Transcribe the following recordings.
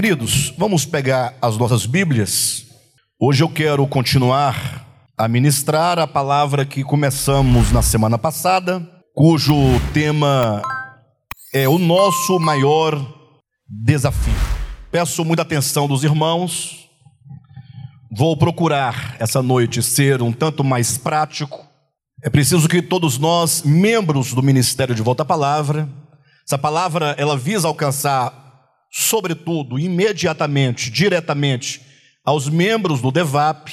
Queridos, vamos pegar as nossas Bíblias. Hoje eu quero continuar a ministrar a palavra que começamos na semana passada, cujo tema é o nosso maior desafio. Peço muita atenção dos irmãos. Vou procurar essa noite ser um tanto mais prático. É preciso que todos nós, membros do Ministério de Volta à Palavra, essa palavra ela visa alcançar sobretudo, imediatamente, diretamente aos membros do DEVAP,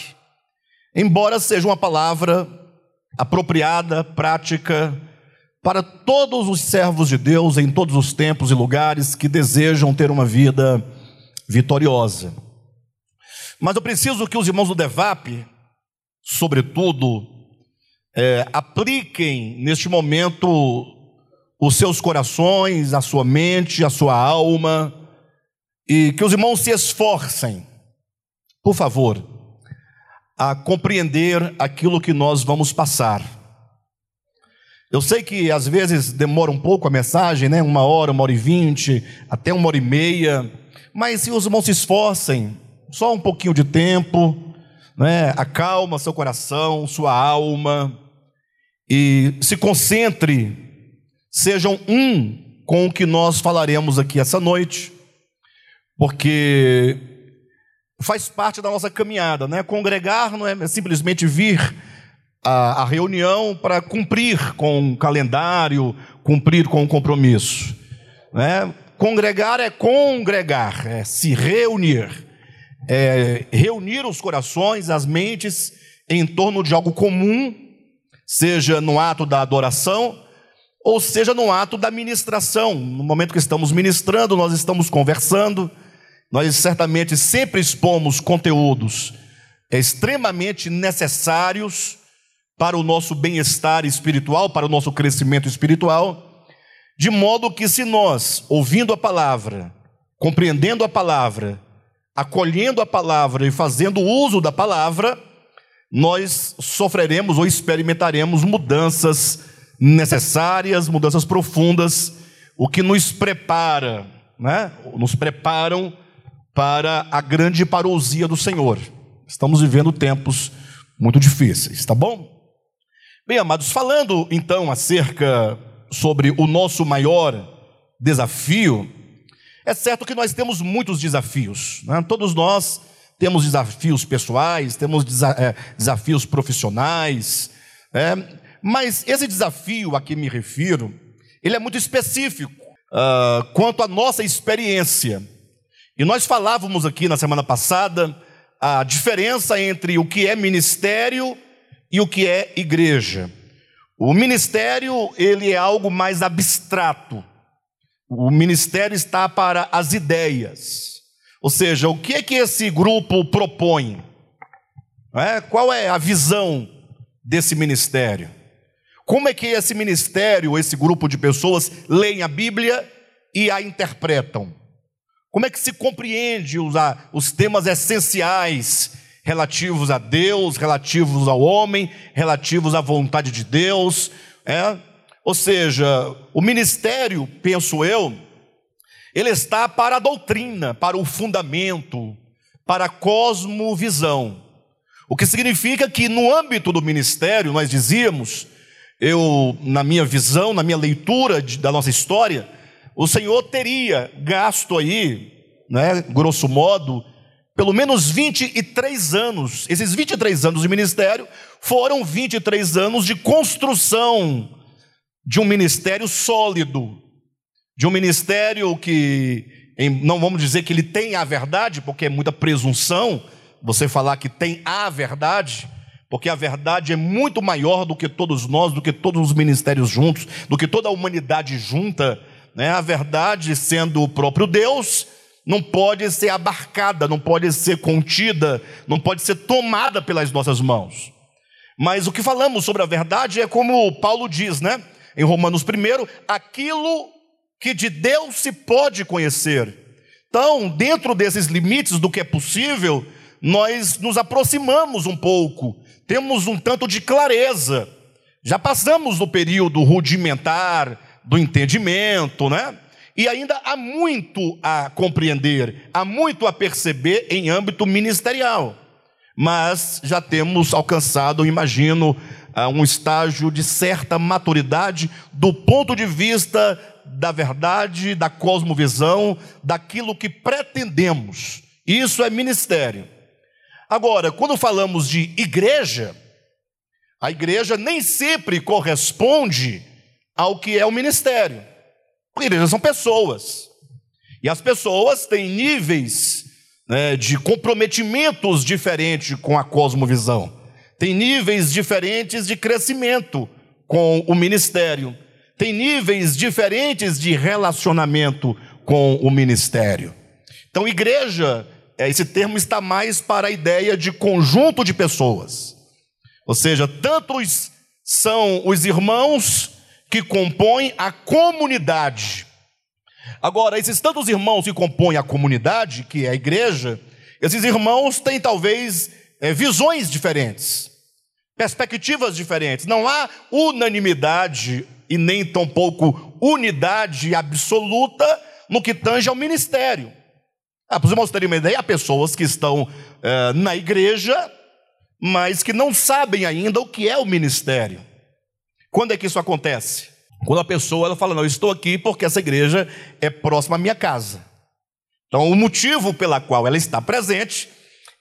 embora seja uma palavra apropriada, prática, para todos os servos de Deus em todos os tempos e lugares que desejam ter uma vida vitoriosa. Mas eu preciso que os irmãos do DEVAP, sobretudo, é, apliquem neste momento os seus corações, a sua mente, a sua alma, e que os irmãos se esforcem, por favor, a compreender aquilo que nós vamos passar. Eu sei que às vezes demora um pouco a mensagem, né? Uma hora, uma hora e vinte, até uma hora e meia. Mas se os irmãos se esforcem, só um pouquinho de tempo, né? Acalma seu coração, sua alma e se concentre, sejam um com o que nós falaremos aqui essa noite porque faz parte da nossa caminhada, né? Congregar não é simplesmente vir à, à reunião para cumprir com o calendário, cumprir com o compromisso, né? Congregar é congregar, é se reunir, é reunir os corações, as mentes em torno de algo comum, seja no ato da adoração, ou seja no ato da ministração. No momento que estamos ministrando, nós estamos conversando, nós certamente sempre expomos conteúdos extremamente necessários para o nosso bem-estar espiritual, para o nosso crescimento espiritual, de modo que se nós, ouvindo a palavra, compreendendo a palavra, acolhendo a palavra e fazendo uso da palavra, nós sofreremos ou experimentaremos mudanças necessárias, mudanças profundas, o que nos prepara, né? nos preparam para a grande parousia do Senhor. Estamos vivendo tempos muito difíceis, tá bom? Bem, amados, falando então acerca sobre o nosso maior desafio, é certo que nós temos muitos desafios, né? todos nós temos desafios pessoais, temos é, desafios profissionais, é, mas esse desafio a que me refiro, ele é muito específico uh, quanto à nossa experiência e nós falávamos aqui na semana passada a diferença entre o que é ministério e o que é igreja. O ministério, ele é algo mais abstrato. O ministério está para as ideias. Ou seja, o que é que esse grupo propõe? É? Qual é a visão desse ministério? Como é que esse ministério, esse grupo de pessoas, leem a Bíblia e a interpretam? Como é que se compreende os, os temas essenciais relativos a Deus, relativos ao homem, relativos à vontade de Deus? É? Ou seja, o ministério, penso eu, ele está para a doutrina, para o fundamento, para a cosmovisão. O que significa que no âmbito do ministério, nós dizíamos, eu, na minha visão, na minha leitura de, da nossa história, o Senhor teria gasto aí, né, grosso modo, pelo menos 23 anos. Esses 23 anos de ministério foram 23 anos de construção de um ministério sólido, de um ministério que, não vamos dizer que ele tem a verdade, porque é muita presunção você falar que tem a verdade, porque a verdade é muito maior do que todos nós, do que todos os ministérios juntos, do que toda a humanidade junta né? A verdade, sendo o próprio Deus, não pode ser abarcada, não pode ser contida, não pode ser tomada pelas nossas mãos. Mas o que falamos sobre a verdade é como Paulo diz, né? Em Romanos 1, aquilo que de Deus se pode conhecer. Então, dentro desses limites do que é possível, nós nos aproximamos um pouco, temos um tanto de clareza. Já passamos do período rudimentar, do entendimento, né? E ainda há muito a compreender, há muito a perceber em âmbito ministerial. Mas já temos alcançado, imagino, um estágio de certa maturidade do ponto de vista da verdade, da cosmovisão, daquilo que pretendemos. Isso é ministério. Agora, quando falamos de igreja, a igreja nem sempre corresponde ao que é o ministério. Igrejas são pessoas. E as pessoas têm níveis né, de comprometimentos diferentes com a cosmovisão. Tem níveis diferentes de crescimento com o ministério. Tem níveis diferentes de relacionamento com o ministério. Então, igreja, é, esse termo está mais para a ideia de conjunto de pessoas. Ou seja, tantos são os irmãos que compõem a comunidade. Agora, esses tantos irmãos que compõem a comunidade, que é a igreja, esses irmãos têm talvez é, visões diferentes, perspectivas diferentes. Não há unanimidade e nem tampouco unidade absoluta no que tange ao ministério. Ah, para os irmãos terem uma ideia, há pessoas que estão é, na igreja, mas que não sabem ainda o que é o ministério. Quando é que isso acontece? Quando a pessoa ela fala, não, eu estou aqui porque essa igreja é próxima à minha casa. Então, o motivo pela qual ela está presente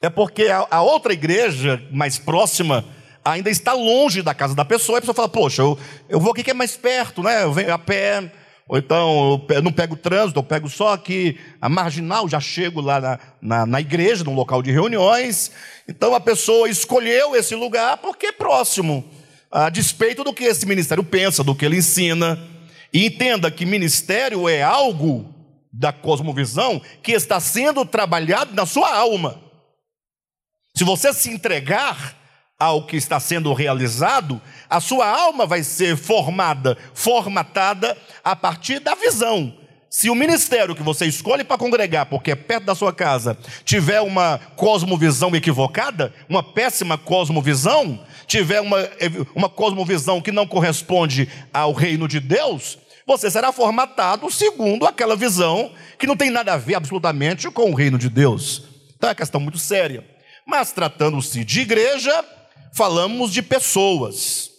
é porque a, a outra igreja mais próxima ainda está longe da casa da pessoa, e a pessoa fala, poxa, eu, eu vou aqui que é mais perto, né? Eu venho a pé, ou então eu não pego trânsito, eu pego só aqui a marginal, já chego lá na, na, na, igreja, no local de reuniões. Então a pessoa escolheu esse lugar porque é próximo a despeito do que esse ministério pensa, do que ele ensina. E entenda que ministério é algo da cosmovisão que está sendo trabalhado na sua alma. Se você se entregar ao que está sendo realizado, a sua alma vai ser formada, formatada a partir da visão. Se o ministério que você escolhe para congregar, porque é perto da sua casa, tiver uma cosmovisão equivocada, uma péssima cosmovisão, tiver uma, uma cosmovisão que não corresponde ao reino de Deus, você será formatado segundo aquela visão que não tem nada a ver absolutamente com o reino de Deus. Então é uma questão muito séria. Mas tratando-se de igreja, falamos de pessoas.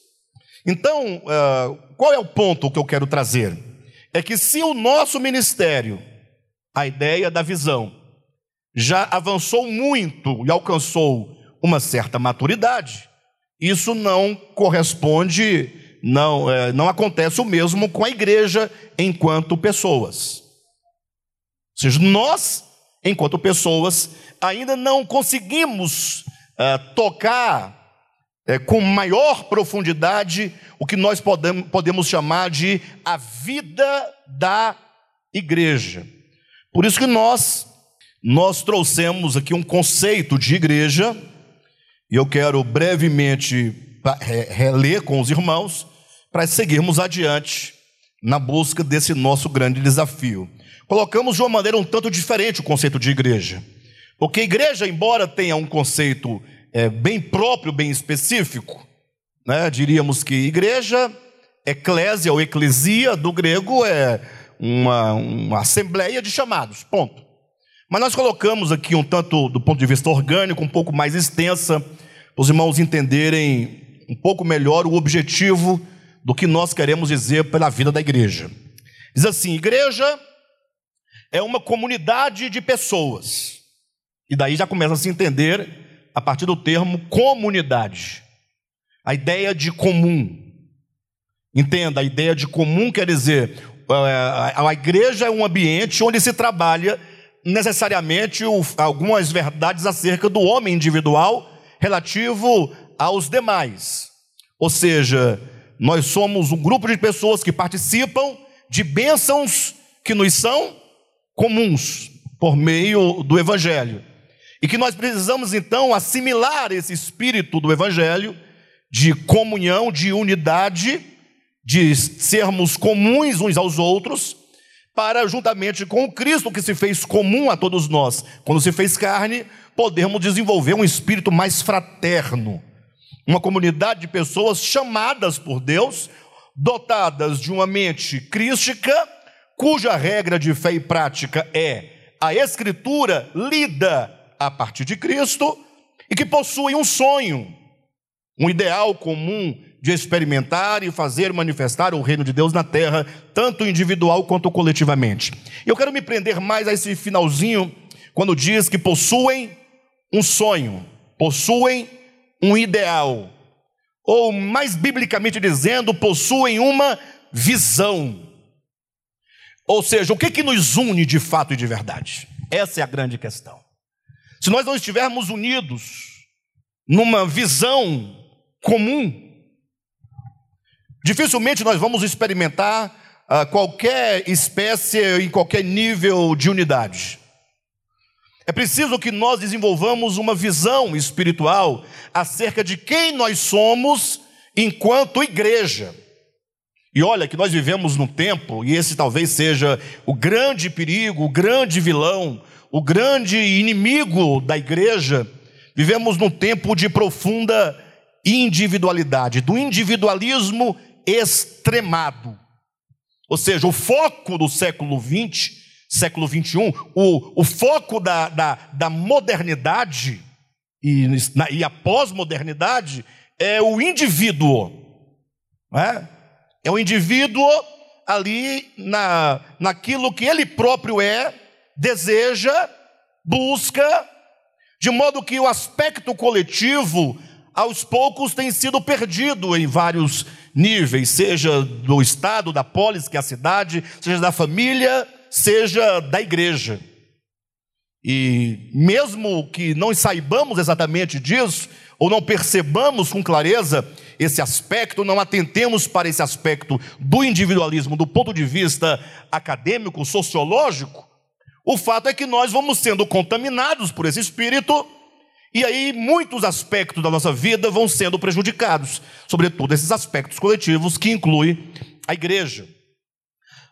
Então, uh, qual é o ponto que eu quero trazer? É que se o nosso ministério, a ideia da visão, já avançou muito e alcançou uma certa maturidade, isso não corresponde, não, é, não acontece o mesmo com a igreja enquanto pessoas. Ou seja, nós, enquanto pessoas, ainda não conseguimos é, tocar é, com maior profundidade o que nós podemos, podemos chamar de a vida da igreja. Por isso que nós, nós trouxemos aqui um conceito de igreja e eu quero brevemente reler com os irmãos para seguirmos adiante na busca desse nosso grande desafio. Colocamos de uma maneira um tanto diferente o conceito de igreja. Porque igreja, embora tenha um conceito é, bem próprio, bem específico, né, diríamos que igreja, eclésia ou eclesia do grego é uma, uma assembleia de chamados, ponto. Mas nós colocamos aqui um tanto do ponto de vista orgânico, um pouco mais extensa, para os irmãos entenderem um pouco melhor o objetivo do que nós queremos dizer pela vida da igreja. Diz assim: igreja é uma comunidade de pessoas. E daí já começa a se entender a partir do termo comunidade. A ideia de comum. Entenda, a ideia de comum quer dizer é, a igreja é um ambiente onde se trabalha necessariamente algumas verdades acerca do homem individual relativo aos demais. Ou seja, nós somos um grupo de pessoas que participam de bênçãos que nos são comuns por meio do Evangelho. E que nós precisamos então assimilar esse espírito do Evangelho de comunhão, de unidade, de sermos comuns uns aos outros, para, juntamente com o Cristo que se fez comum a todos nós, quando se fez carne, podermos desenvolver um espírito mais fraterno. Uma comunidade de pessoas chamadas por Deus, dotadas de uma mente crística, cuja regra de fé e prática é a Escritura lida a partir de Cristo e que possuem um sonho, um ideal comum de experimentar e fazer manifestar o reino de Deus na terra, tanto individual quanto coletivamente. Eu quero me prender mais a esse finalzinho, quando diz que possuem um sonho, possuem um ideal, ou mais biblicamente dizendo, possuem uma visão. Ou seja, o que, que nos une de fato e de verdade? Essa é a grande questão. Se nós não estivermos unidos numa visão comum, dificilmente nós vamos experimentar uh, qualquer espécie em qualquer nível de unidade. É preciso que nós desenvolvamos uma visão espiritual acerca de quem nós somos enquanto igreja. E olha que nós vivemos num tempo, e esse talvez seja o grande perigo, o grande vilão, o grande inimigo da igreja. Vivemos num tempo de profunda individualidade, do individualismo extremado. Ou seja, o foco do século XX, século XXI, o, o foco da, da, da modernidade e, na, e a pós-modernidade é o indivíduo. É? É o indivíduo ali na, naquilo que ele próprio é, deseja, busca, de modo que o aspecto coletivo, aos poucos, tem sido perdido em vários níveis, seja do estado, da polis, que é a cidade, seja da família, seja da igreja. E mesmo que não saibamos exatamente disso, ou não percebamos com clareza esse aspecto, não atentemos para esse aspecto do individualismo do ponto de vista acadêmico, sociológico, o fato é que nós vamos sendo contaminados por esse espírito e aí muitos aspectos da nossa vida vão sendo prejudicados, sobretudo esses aspectos coletivos que inclui a igreja.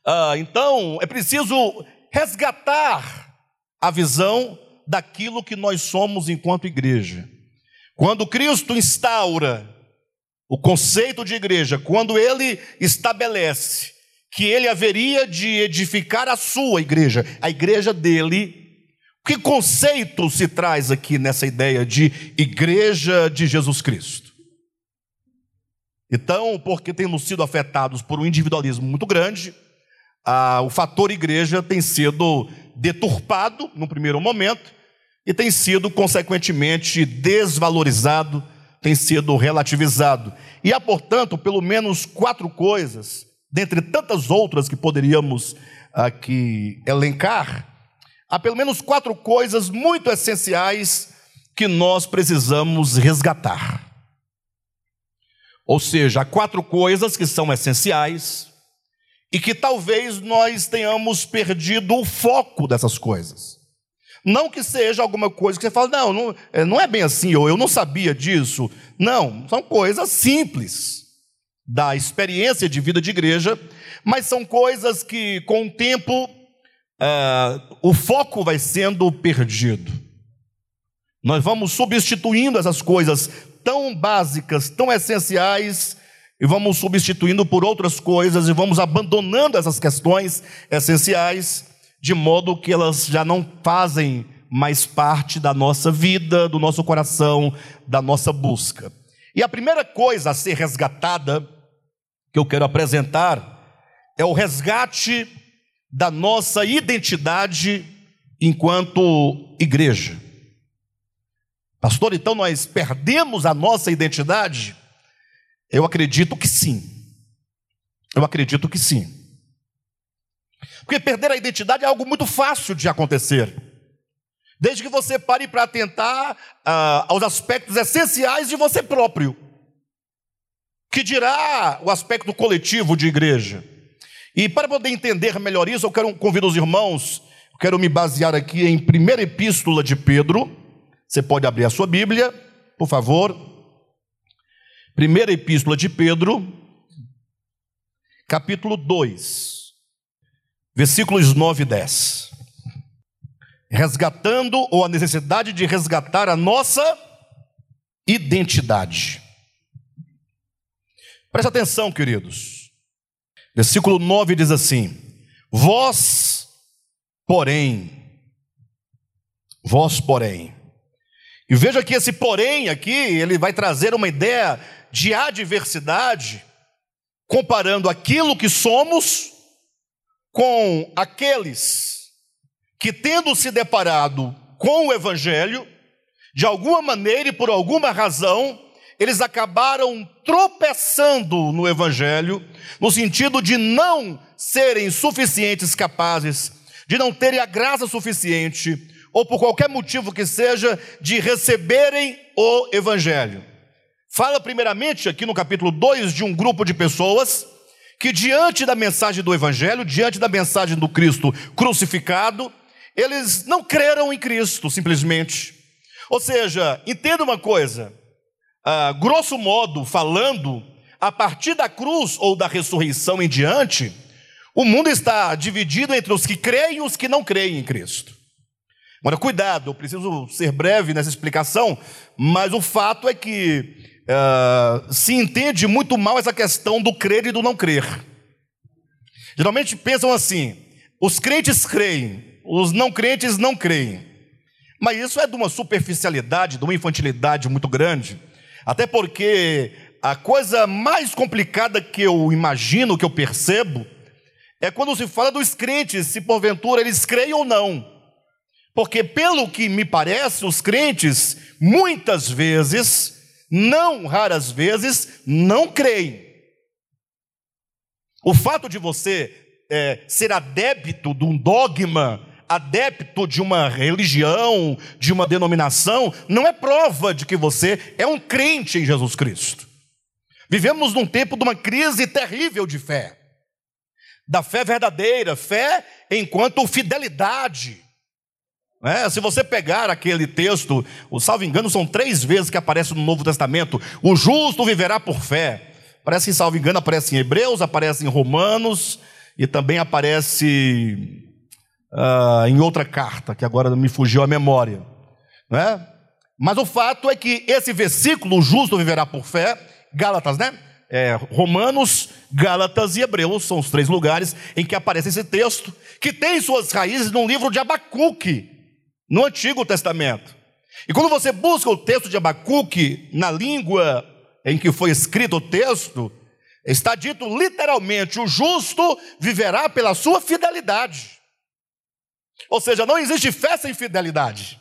Ah, então é preciso resgatar a visão daquilo que nós somos enquanto igreja. Quando Cristo instaura o conceito de igreja, quando ele estabelece que ele haveria de edificar a sua igreja, a igreja dele, que conceito se traz aqui nessa ideia de igreja de Jesus Cristo? Então, porque temos sido afetados por um individualismo muito grande, o fator igreja tem sido deturpado no primeiro momento e tem sido, consequentemente, desvalorizado, tem sido relativizado. E há, portanto, pelo menos quatro coisas, dentre tantas outras que poderíamos aqui elencar, há pelo menos quatro coisas muito essenciais que nós precisamos resgatar. Ou seja, há quatro coisas que são essenciais e que talvez nós tenhamos perdido o foco dessas coisas. Não que seja alguma coisa que você fala, não, não, é, não é bem assim, ou eu não sabia disso. Não, são coisas simples da experiência de vida de igreja, mas são coisas que, com o tempo, uh, o foco vai sendo perdido. Nós vamos substituindo essas coisas tão básicas, tão essenciais, e vamos substituindo por outras coisas, e vamos abandonando essas questões essenciais, de modo que elas já não fazem mais parte da nossa vida, do nosso coração, da nossa busca. E a primeira coisa a ser resgatada, que eu quero apresentar, é o resgate da nossa identidade enquanto igreja. Pastor, então nós perdemos a nossa identidade? Eu acredito que sim. Eu acredito que sim. Porque perder a identidade é algo muito fácil de acontecer. Desde que você pare para atentar ah, aos aspectos essenciais de você próprio. Que dirá o aspecto coletivo de igreja. E para poder entender melhor isso, eu quero convidar os irmãos, quero me basear aqui em primeira epístola de Pedro. Você pode abrir a sua Bíblia, por favor. Primeira epístola de Pedro, capítulo 2, versículos 9 e 10. Resgatando ou a necessidade de resgatar a nossa identidade. Presta atenção, queridos. Versículo 9 diz assim: Vós, porém, vós, porém. E veja que esse porém aqui, ele vai trazer uma ideia de adversidade, comparando aquilo que somos com aqueles que, tendo se deparado com o Evangelho, de alguma maneira e por alguma razão, eles acabaram tropeçando no Evangelho, no sentido de não serem suficientes capazes, de não terem a graça suficiente, ou por qualquer motivo que seja, de receberem o Evangelho. Fala primeiramente aqui no capítulo 2 de um grupo de pessoas que, diante da mensagem do Evangelho, diante da mensagem do Cristo crucificado, eles não creram em Cristo, simplesmente. Ou seja, entenda uma coisa, ah, grosso modo falando, a partir da cruz ou da ressurreição em diante, o mundo está dividido entre os que creem e os que não creem em Cristo. Agora, cuidado, eu preciso ser breve nessa explicação, mas o fato é que uh, se entende muito mal essa questão do crer e do não crer. Geralmente pensam assim: os crentes creem, os não crentes não creem. Mas isso é de uma superficialidade, de uma infantilidade muito grande. Até porque a coisa mais complicada que eu imagino, que eu percebo, é quando se fala dos crentes, se porventura eles creem ou não. Porque, pelo que me parece, os crentes, muitas vezes, não raras vezes, não creem. O fato de você é, ser adepto de um dogma adepto de uma religião, de uma denominação, não é prova de que você é um crente em Jesus Cristo. Vivemos num tempo de uma crise terrível de fé, da fé verdadeira, fé enquanto fidelidade. É, se você pegar aquele texto, o salvo engano, são três vezes que aparece no Novo Testamento: o justo viverá por fé. Parece em salvo engano, aparece em Hebreus, aparece em Romanos e também aparece uh, em outra carta, que agora me fugiu a memória. Né? Mas o fato é que esse versículo, o justo viverá por fé, Gálatas, né? É, Romanos, Gálatas e Hebreus são os três lugares em que aparece esse texto, que tem suas raízes no livro de Abacuque, no Antigo Testamento. E quando você busca o texto de Abacuque na língua em que foi escrito o texto, está dito literalmente: o justo viverá pela sua fidelidade. Ou seja, não existe fé sem fidelidade.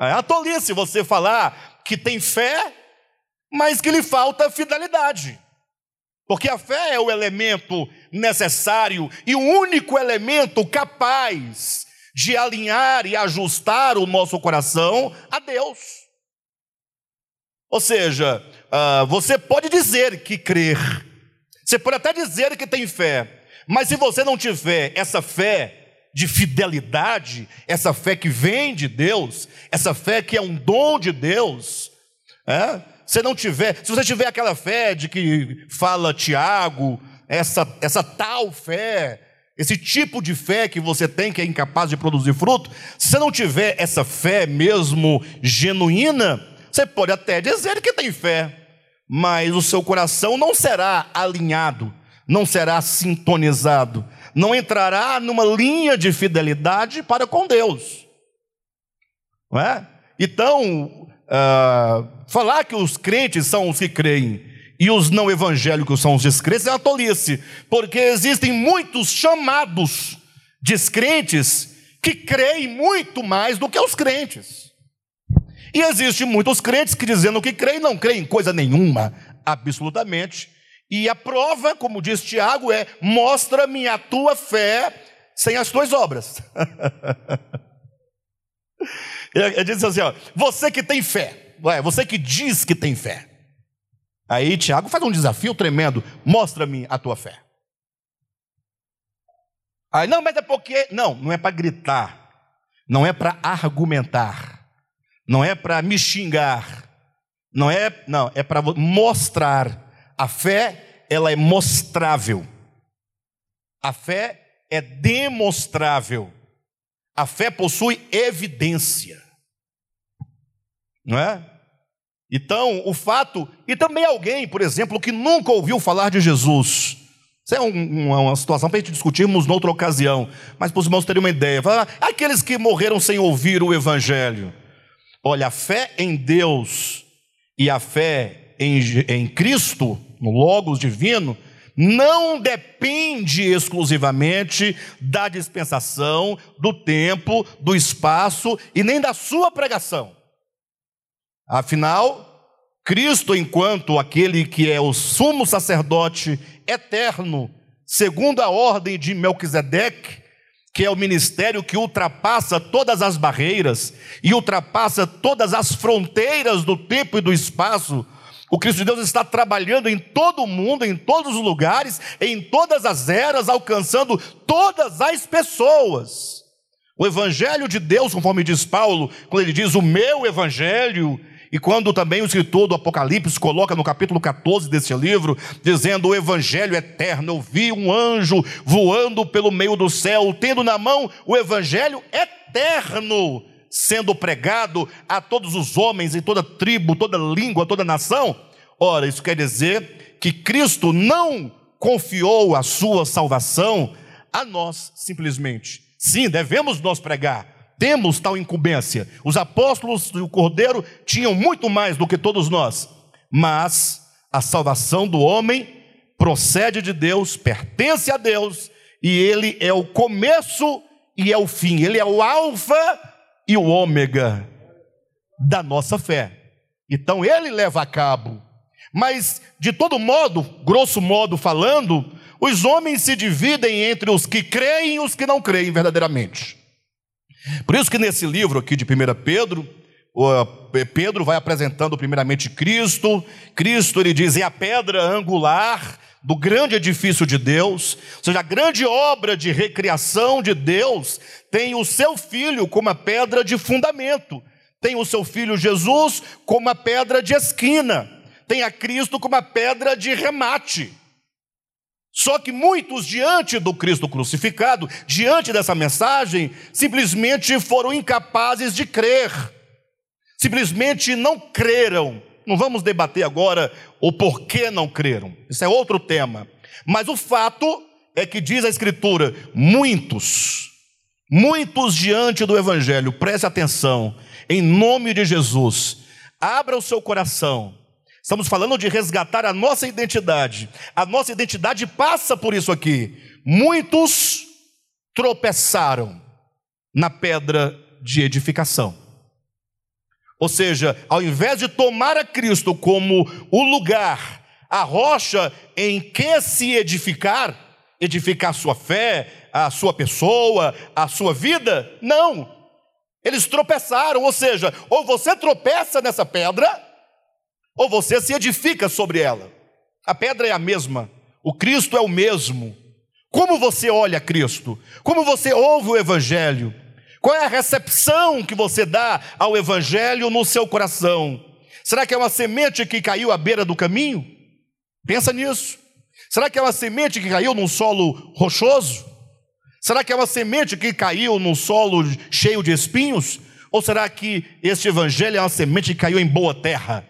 É a tolice você falar que tem fé, mas que lhe falta fidelidade. Porque a fé é o elemento necessário e o único elemento capaz de alinhar e ajustar o nosso coração a Deus. Ou seja, uh, você pode dizer que crer, você pode até dizer que tem fé, mas se você não tiver essa fé de fidelidade, essa fé que vem de Deus, essa fé que é um dom de Deus, é? se não tiver, se você tiver aquela fé de que fala Tiago, essa, essa tal fé, esse tipo de fé que você tem que é incapaz de produzir fruto, se você não tiver essa fé mesmo genuína, você pode até dizer que tem fé, mas o seu coração não será alinhado, não será sintonizado não entrará numa linha de fidelidade para com Deus. Não é? Então, uh, falar que os crentes são os que creem e os não evangélicos são os descrentes é uma tolice, porque existem muitos chamados descrentes que creem muito mais do que os crentes. E existem muitos crentes que dizendo que creem, não creem em coisa nenhuma, absolutamente, e a prova, como diz Tiago, é: mostra-me a tua fé sem as tuas obras. Ele diz assim: ó, você que tem fé, você que diz que tem fé. Aí Tiago faz um desafio tremendo: mostra-me a tua fé. Aí, não, mas é porque. Não, não é para gritar, não é para argumentar, não é para me xingar, não é, não, é para mostrar a fé, ela é mostrável. A fé é demonstrável. A fé possui evidência. Não é? Então, o fato, e também alguém, por exemplo, que nunca ouviu falar de Jesus. Isso é um, uma situação para a gente discutirmos noutra ocasião, mas para os irmãos terem uma ideia. Aqueles que morreram sem ouvir o Evangelho. Olha, a fé em Deus e a fé em, em Cristo, no Logos divino, não depende exclusivamente da dispensação, do tempo, do espaço e nem da sua pregação. Afinal, Cristo, enquanto aquele que é o sumo sacerdote eterno, segundo a ordem de Melquisedeque, que é o ministério que ultrapassa todas as barreiras e ultrapassa todas as fronteiras do tempo e do espaço. O Cristo de Deus está trabalhando em todo o mundo, em todos os lugares, em todas as eras, alcançando todas as pessoas. O Evangelho de Deus, conforme diz Paulo, quando ele diz o meu Evangelho, e quando também o escritor do Apocalipse coloca no capítulo 14 desse livro, dizendo: O evangelho eterno, eu vi um anjo voando pelo meio do céu, tendo na mão o evangelho eterno, sendo pregado a todos os homens em toda tribo, toda língua, toda nação. Ora, isso quer dizer que Cristo não confiou a sua salvação a nós simplesmente. Sim, devemos nós pregar, temos tal incumbência. Os apóstolos e o Cordeiro tinham muito mais do que todos nós, mas a salvação do homem procede de Deus, pertence a Deus, e ele é o começo e é o fim, ele é o alfa e o ômega da nossa fé. Então ele leva a cabo. Mas de todo modo, grosso modo falando, os homens se dividem entre os que creem e os que não creem verdadeiramente. Por isso que nesse livro aqui de 1 Pedro, Pedro vai apresentando primeiramente Cristo. Cristo ele diz é a pedra angular do grande edifício de Deus, ou seja, a grande obra de recriação de Deus tem o seu filho como a pedra de fundamento, tem o seu filho Jesus como a pedra de esquina, tem a Cristo como a pedra de remate. Só que muitos, diante do Cristo crucificado, diante dessa mensagem, simplesmente foram incapazes de crer, simplesmente não creram. Não vamos debater agora o porquê não creram, isso é outro tema. Mas o fato é que diz a Escritura: muitos, muitos diante do Evangelho, preste atenção, em nome de Jesus, abra o seu coração Estamos falando de resgatar a nossa identidade. A nossa identidade passa por isso aqui. Muitos tropeçaram na pedra de edificação. Ou seja, ao invés de tomar a Cristo como o lugar, a rocha em que se edificar, edificar a sua fé, a sua pessoa, a sua vida, não. Eles tropeçaram, ou seja, ou você tropeça nessa pedra, ou você se edifica sobre ela. A pedra é a mesma, o Cristo é o mesmo. Como você olha Cristo? Como você ouve o Evangelho? Qual é a recepção que você dá ao Evangelho no seu coração? Será que é uma semente que caiu à beira do caminho? Pensa nisso. Será que é uma semente que caiu num solo rochoso? Será que é uma semente que caiu num solo cheio de espinhos? Ou será que este evangelho é uma semente que caiu em boa terra?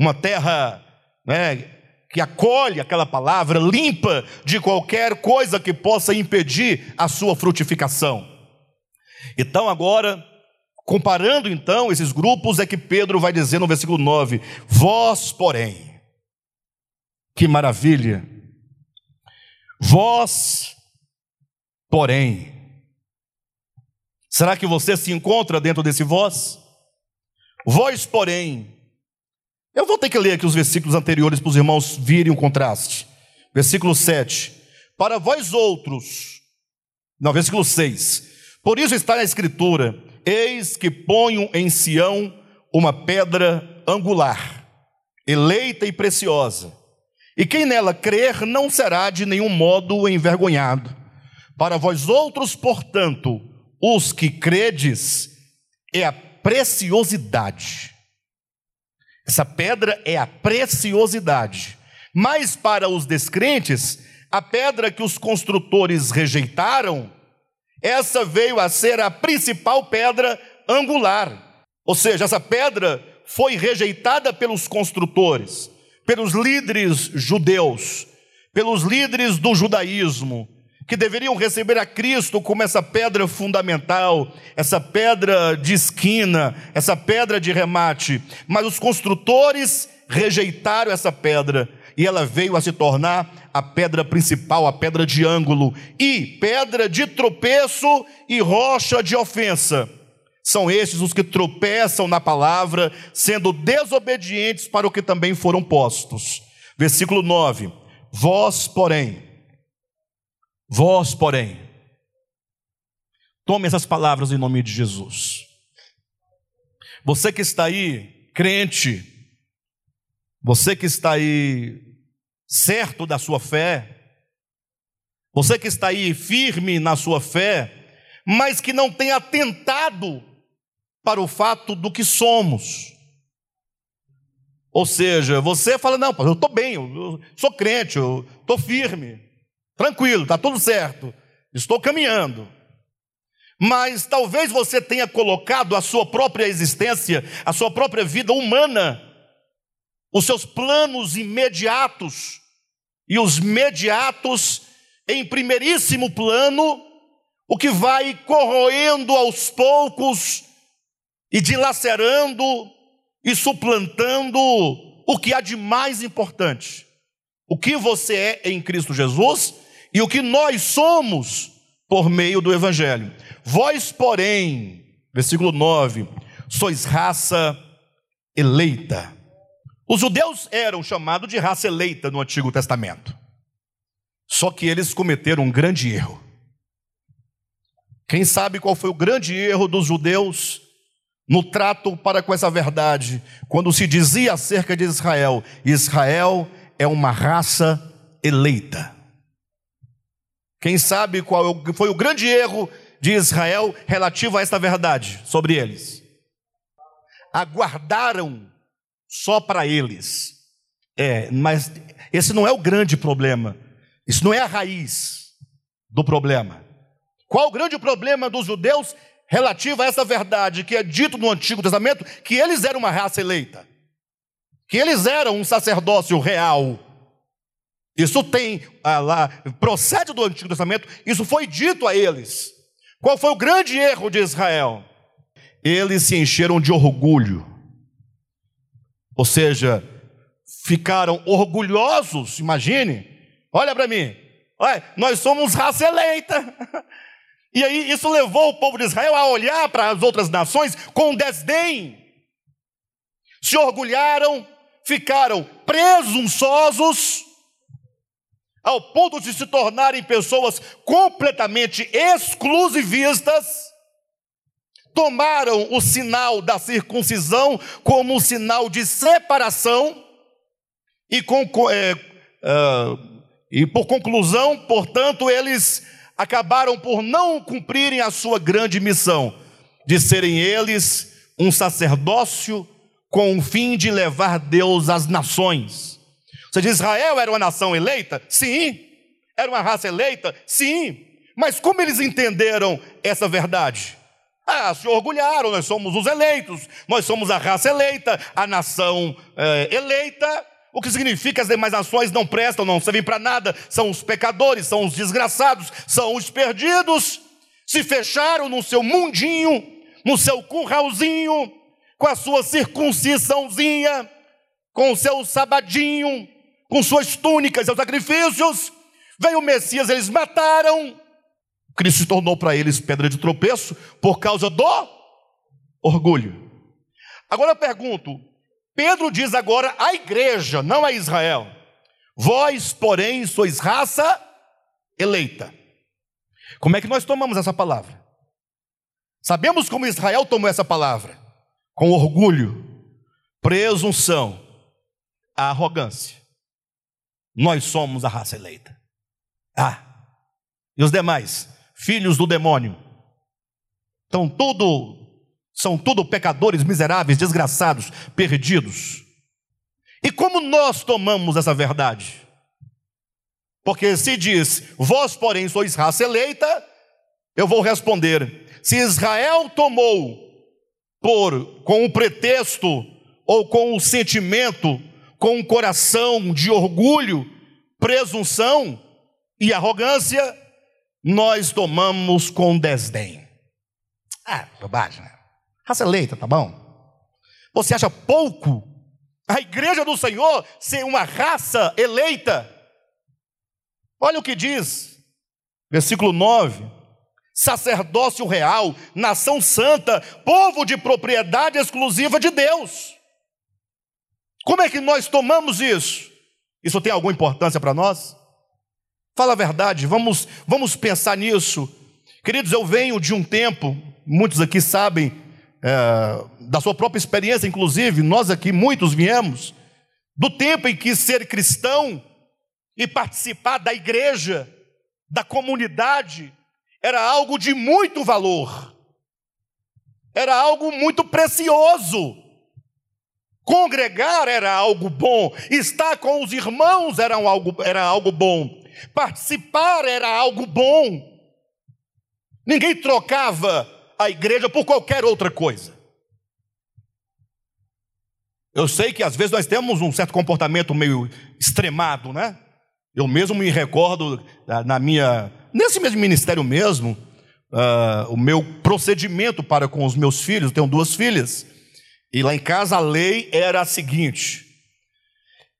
uma terra né, que acolhe aquela palavra, limpa de qualquer coisa que possa impedir a sua frutificação. Então, agora, comparando então esses grupos, é que Pedro vai dizer no versículo 9: Vós, porém, que maravilha, vós, porém, será que você se encontra dentro desse vós? Vós, porém, eu vou ter que ler aqui os versículos anteriores para os irmãos virem o contraste. Versículo 7. Para vós outros, não, versículo 6. Por isso está na Escritura: Eis que ponho em Sião uma pedra angular, eleita e preciosa, e quem nela crer não será de nenhum modo envergonhado. Para vós outros, portanto, os que credes, é a preciosidade essa pedra é a preciosidade. Mas para os descrentes, a pedra que os construtores rejeitaram, essa veio a ser a principal pedra angular. Ou seja, essa pedra foi rejeitada pelos construtores, pelos líderes judeus, pelos líderes do judaísmo, que deveriam receber a Cristo como essa pedra fundamental, essa pedra de esquina, essa pedra de remate, mas os construtores rejeitaram essa pedra e ela veio a se tornar a pedra principal, a pedra de ângulo e pedra de tropeço e rocha de ofensa. São estes os que tropeçam na palavra, sendo desobedientes para o que também foram postos. Versículo 9: Vós, porém, vós, porém, tome essas palavras em nome de Jesus. Você que está aí, crente, você que está aí certo da sua fé, você que está aí firme na sua fé, mas que não tem atentado para o fato do que somos. Ou seja, você fala: não, eu estou bem, eu sou crente, eu estou firme, tranquilo, está tudo certo, estou caminhando. Mas talvez você tenha colocado a sua própria existência, a sua própria vida humana, os seus planos imediatos e os mediatos em primeiríssimo plano, o que vai corroendo aos poucos e dilacerando e suplantando o que há de mais importante. O que você é em Cristo Jesus e o que nós somos por meio do Evangelho. Vós, porém, versículo 9, sois raça eleita. Os judeus eram chamados de raça eleita no Antigo Testamento. Só que eles cometeram um grande erro. Quem sabe qual foi o grande erro dos judeus no trato para com essa verdade, quando se dizia acerca de Israel: Israel é uma raça eleita. Quem sabe qual foi o grande erro de Israel relativo a esta verdade sobre eles? Aguardaram só para eles. É, mas esse não é o grande problema. Isso não é a raiz do problema. Qual o grande problema dos judeus relativa a essa verdade que é dito no Antigo Testamento, que eles eram uma raça eleita, que eles eram um sacerdócio real. Isso tem ah, lá, procede do Antigo Testamento, isso foi dito a eles. Qual foi o grande erro de Israel? Eles se encheram de orgulho, ou seja, ficaram orgulhosos, imagine, olha para mim, olha, nós somos raça eleita. E aí isso levou o povo de Israel a olhar para as outras nações com desdém. Se orgulharam, ficaram presunçosos, ao ponto de se tornarem pessoas completamente exclusivistas, tomaram o sinal da circuncisão como um sinal de separação, e, com, é, uh, e por conclusão, portanto, eles acabaram por não cumprirem a sua grande missão, de serem eles um sacerdócio com o fim de levar Deus às nações. Você diz, Israel era uma nação eleita? Sim. Era uma raça eleita? Sim. Mas como eles entenderam essa verdade? Ah, se orgulharam, nós somos os eleitos, nós somos a raça eleita, a nação é, eleita, o que significa que as demais nações não prestam, não servem para nada, são os pecadores, são os desgraçados, são os perdidos. Se fecharam no seu mundinho, no seu curralzinho, com a sua circuncisãozinha, com o seu sabadinho, com suas túnicas, seus sacrifícios. Veio o Messias, eles mataram. Cristo se tornou para eles pedra de tropeço por causa do orgulho. Agora eu pergunto: Pedro diz agora à igreja, não a Israel: Vós, porém, sois raça eleita. Como é que nós tomamos essa palavra? Sabemos como Israel tomou essa palavra? Com orgulho, presunção, arrogância. Nós somos a raça eleita. Ah, e os demais, filhos do demônio, estão tudo são tudo pecadores miseráveis, desgraçados, perdidos. E como nós tomamos essa verdade? Porque se diz, vós, porém, sois raça eleita, eu vou responder: se Israel tomou por com o pretexto ou com o sentimento, com o coração de orgulho, presunção e arrogância, nós tomamos com desdém. Ah, bobagem, né? Raça eleita, tá bom? Você acha pouco a igreja do Senhor ser uma raça eleita? Olha o que diz, versículo 9: sacerdócio real, nação santa, povo de propriedade exclusiva de Deus. Como é que nós tomamos isso? Isso tem alguma importância para nós? Fala a verdade, vamos, vamos pensar nisso. Queridos, eu venho de um tempo, muitos aqui sabem, é, da sua própria experiência, inclusive, nós aqui, muitos viemos, do tempo em que ser cristão e participar da igreja, da comunidade, era algo de muito valor, era algo muito precioso. Congregar era algo bom, estar com os irmãos era algo, era algo bom, participar era algo bom. Ninguém trocava a igreja por qualquer outra coisa. Eu sei que às vezes nós temos um certo comportamento meio extremado, né? Eu mesmo me recordo na minha, nesse mesmo ministério mesmo, uh, o meu procedimento para com os meus filhos, eu tenho duas filhas, e lá em casa a lei era a seguinte: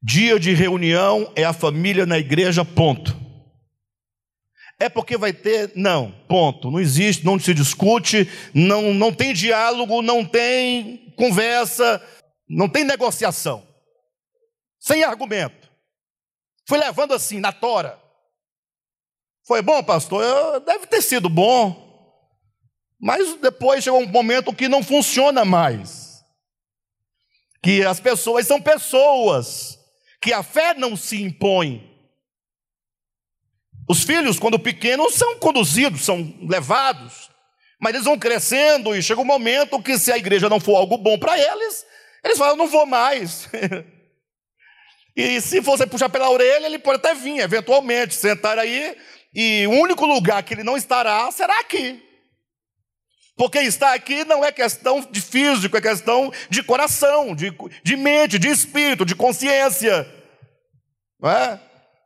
dia de reunião é a família na igreja, ponto. É porque vai ter? Não, ponto. Não existe, não se discute, não, não tem diálogo, não tem conversa, não tem negociação. Sem argumento. Fui levando assim, na tora. Foi bom, pastor? Deve ter sido bom. Mas depois chegou um momento que não funciona mais que as pessoas são pessoas, que a fé não se impõe. Os filhos, quando pequenos, são conduzidos, são levados, mas eles vão crescendo e chega um momento que, se a igreja não for algo bom para eles, eles falam: não vou mais. e se você puxar pela orelha, ele pode até vir, eventualmente, sentar aí, e o único lugar que ele não estará será aqui. Porque estar aqui não é questão de físico, é questão de coração, de, de mente, de espírito, de consciência. Não é?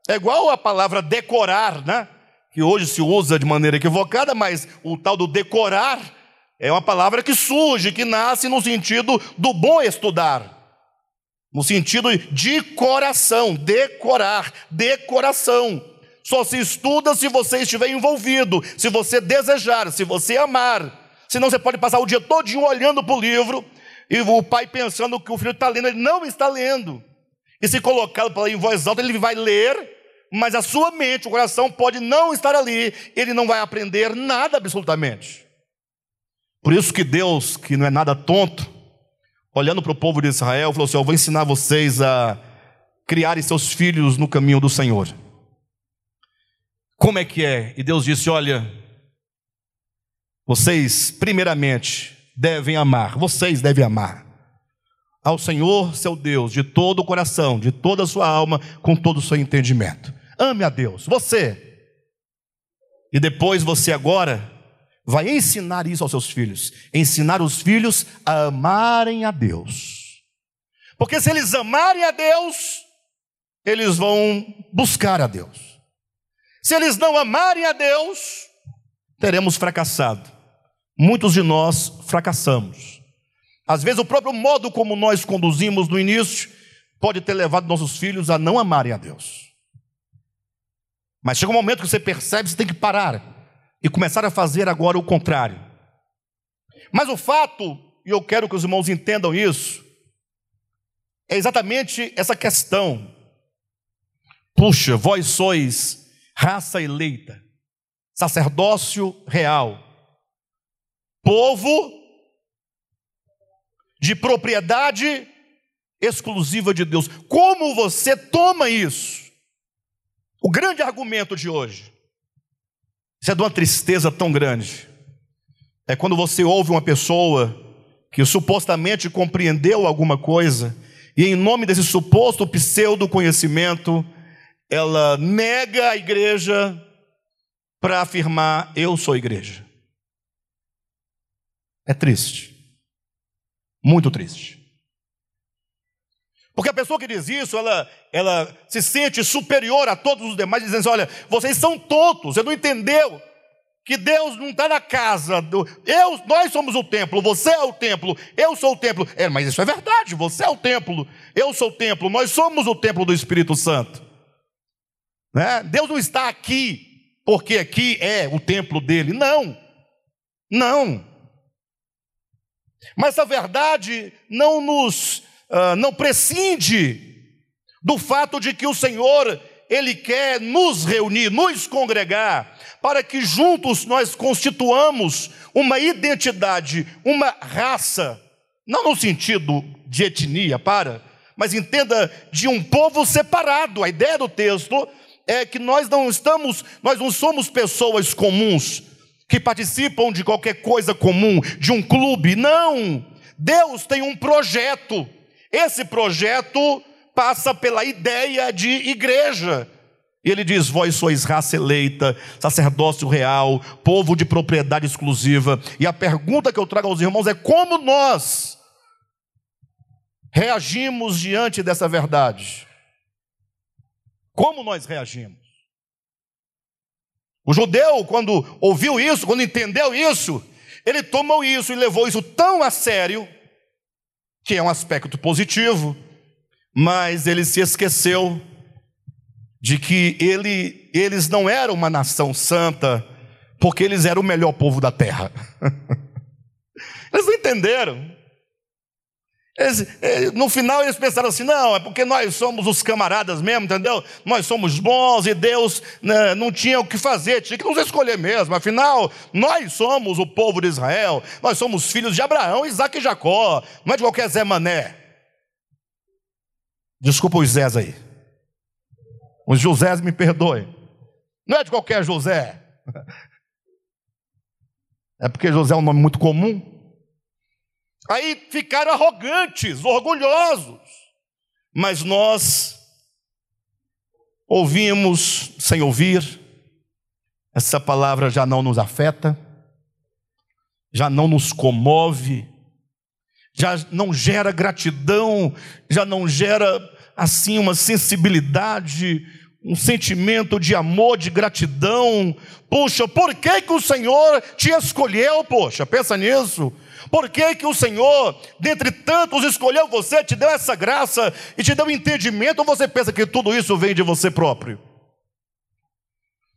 é igual a palavra decorar, né? que hoje se usa de maneira equivocada, mas o tal do decorar é uma palavra que surge, que nasce no sentido do bom estudar. No sentido de coração, decorar, decoração. Só se estuda se você estiver envolvido, se você desejar, se você amar. Senão você pode passar o dia todinho olhando para o livro e o pai pensando que o filho está lendo, ele não está lendo. E se colocá-lo em voz alta, ele vai ler, mas a sua mente, o coração pode não estar ali, ele não vai aprender nada absolutamente. Por isso que Deus, que não é nada tonto, olhando para o povo de Israel, falou assim: Eu vou ensinar vocês a criarem seus filhos no caminho do Senhor. Como é que é? E Deus disse: Olha, vocês, primeiramente, devem amar, vocês devem amar ao Senhor seu Deus de todo o coração, de toda a sua alma, com todo o seu entendimento. Ame a Deus, você. E depois você agora vai ensinar isso aos seus filhos, ensinar os filhos a amarem a Deus. Porque se eles amarem a Deus, eles vão buscar a Deus. Se eles não amarem a Deus, teremos fracassado muitos de nós fracassamos. Às vezes, o próprio modo como nós conduzimos no início pode ter levado nossos filhos a não amarem a Deus. Mas chega um momento que você percebe que você tem que parar e começar a fazer agora o contrário. Mas o fato, e eu quero que os irmãos entendam isso, é exatamente essa questão. Puxa, vós sois raça eleita, sacerdócio real, povo de propriedade exclusiva de Deus. Como você toma isso? O grande argumento de hoje, isso é de uma tristeza tão grande, é quando você ouve uma pessoa que supostamente compreendeu alguma coisa, e em nome desse suposto pseudo conhecimento, ela nega a igreja para afirmar: eu sou igreja. É triste. Muito triste. Porque a pessoa que diz isso, ela, ela se sente superior a todos os demais, dizendo assim, olha, vocês são tontos, você não entendeu que Deus não está na casa, do, eu, nós somos o templo, você é o templo, eu sou o templo. É, mas isso é verdade, você é o templo, eu sou o templo, nós somos o templo do Espírito Santo. Né? Deus não está aqui porque aqui é o templo dele, não, não. Mas essa verdade não nos uh, não prescinde do fato de que o Senhor, Ele quer nos reunir, nos congregar, para que juntos nós constituamos uma identidade, uma raça, não no sentido de etnia, para, mas entenda de um povo separado. A ideia do texto é que nós não estamos, nós não somos pessoas comuns que participam de qualquer coisa comum, de um clube. Não! Deus tem um projeto. Esse projeto passa pela ideia de igreja. E ele diz: Vós sois raça eleita, sacerdócio real, povo de propriedade exclusiva. E a pergunta que eu trago aos irmãos é: como nós reagimos diante dessa verdade? Como nós reagimos? O judeu, quando ouviu isso, quando entendeu isso, ele tomou isso e levou isso tão a sério que é um aspecto positivo, mas ele se esqueceu de que ele, eles não eram uma nação santa, porque eles eram o melhor povo da terra. eles não entenderam. No final eles pensaram assim: não, é porque nós somos os camaradas mesmo, entendeu? Nós somos bons e Deus né, não tinha o que fazer, tinha que nos escolher mesmo. Afinal, nós somos o povo de Israel, nós somos filhos de Abraão, Isaac e Jacó, não é de qualquer Zé Mané. Desculpa os Zés aí. Os Josés me perdoem. Não é de qualquer José. É porque José é um nome muito comum. Aí ficaram arrogantes, orgulhosos. Mas nós ouvimos sem ouvir, essa palavra já não nos afeta, já não nos comove, já não gera gratidão, já não gera assim uma sensibilidade, um sentimento de amor, de gratidão. Poxa, por que, que o Senhor te escolheu? Poxa, pensa nisso. Por que, que o Senhor, dentre tantos, escolheu você, te deu essa graça e te deu entendimento? Ou você pensa que tudo isso vem de você próprio?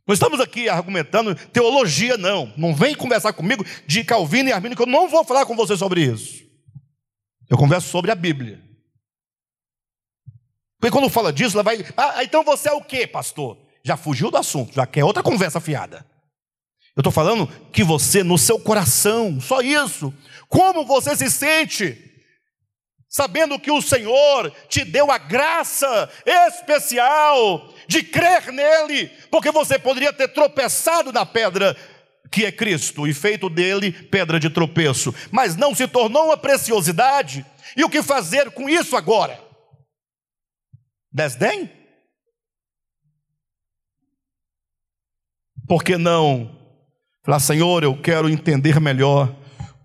Não estamos aqui argumentando teologia, não. Não vem conversar comigo de Calvino e Armínio, que eu não vou falar com você sobre isso. Eu converso sobre a Bíblia. Porque quando fala disso, ela vai. Ah, então você é o quê, pastor? Já fugiu do assunto, já quer outra conversa fiada. Eu estou falando que você, no seu coração, só isso, como você se sente? Sabendo que o Senhor te deu a graça especial de crer nele, porque você poderia ter tropeçado na pedra que é Cristo e feito dele pedra de tropeço, mas não se tornou uma preciosidade. E o que fazer com isso agora? Desdém? Por que não falar, Senhor, eu quero entender melhor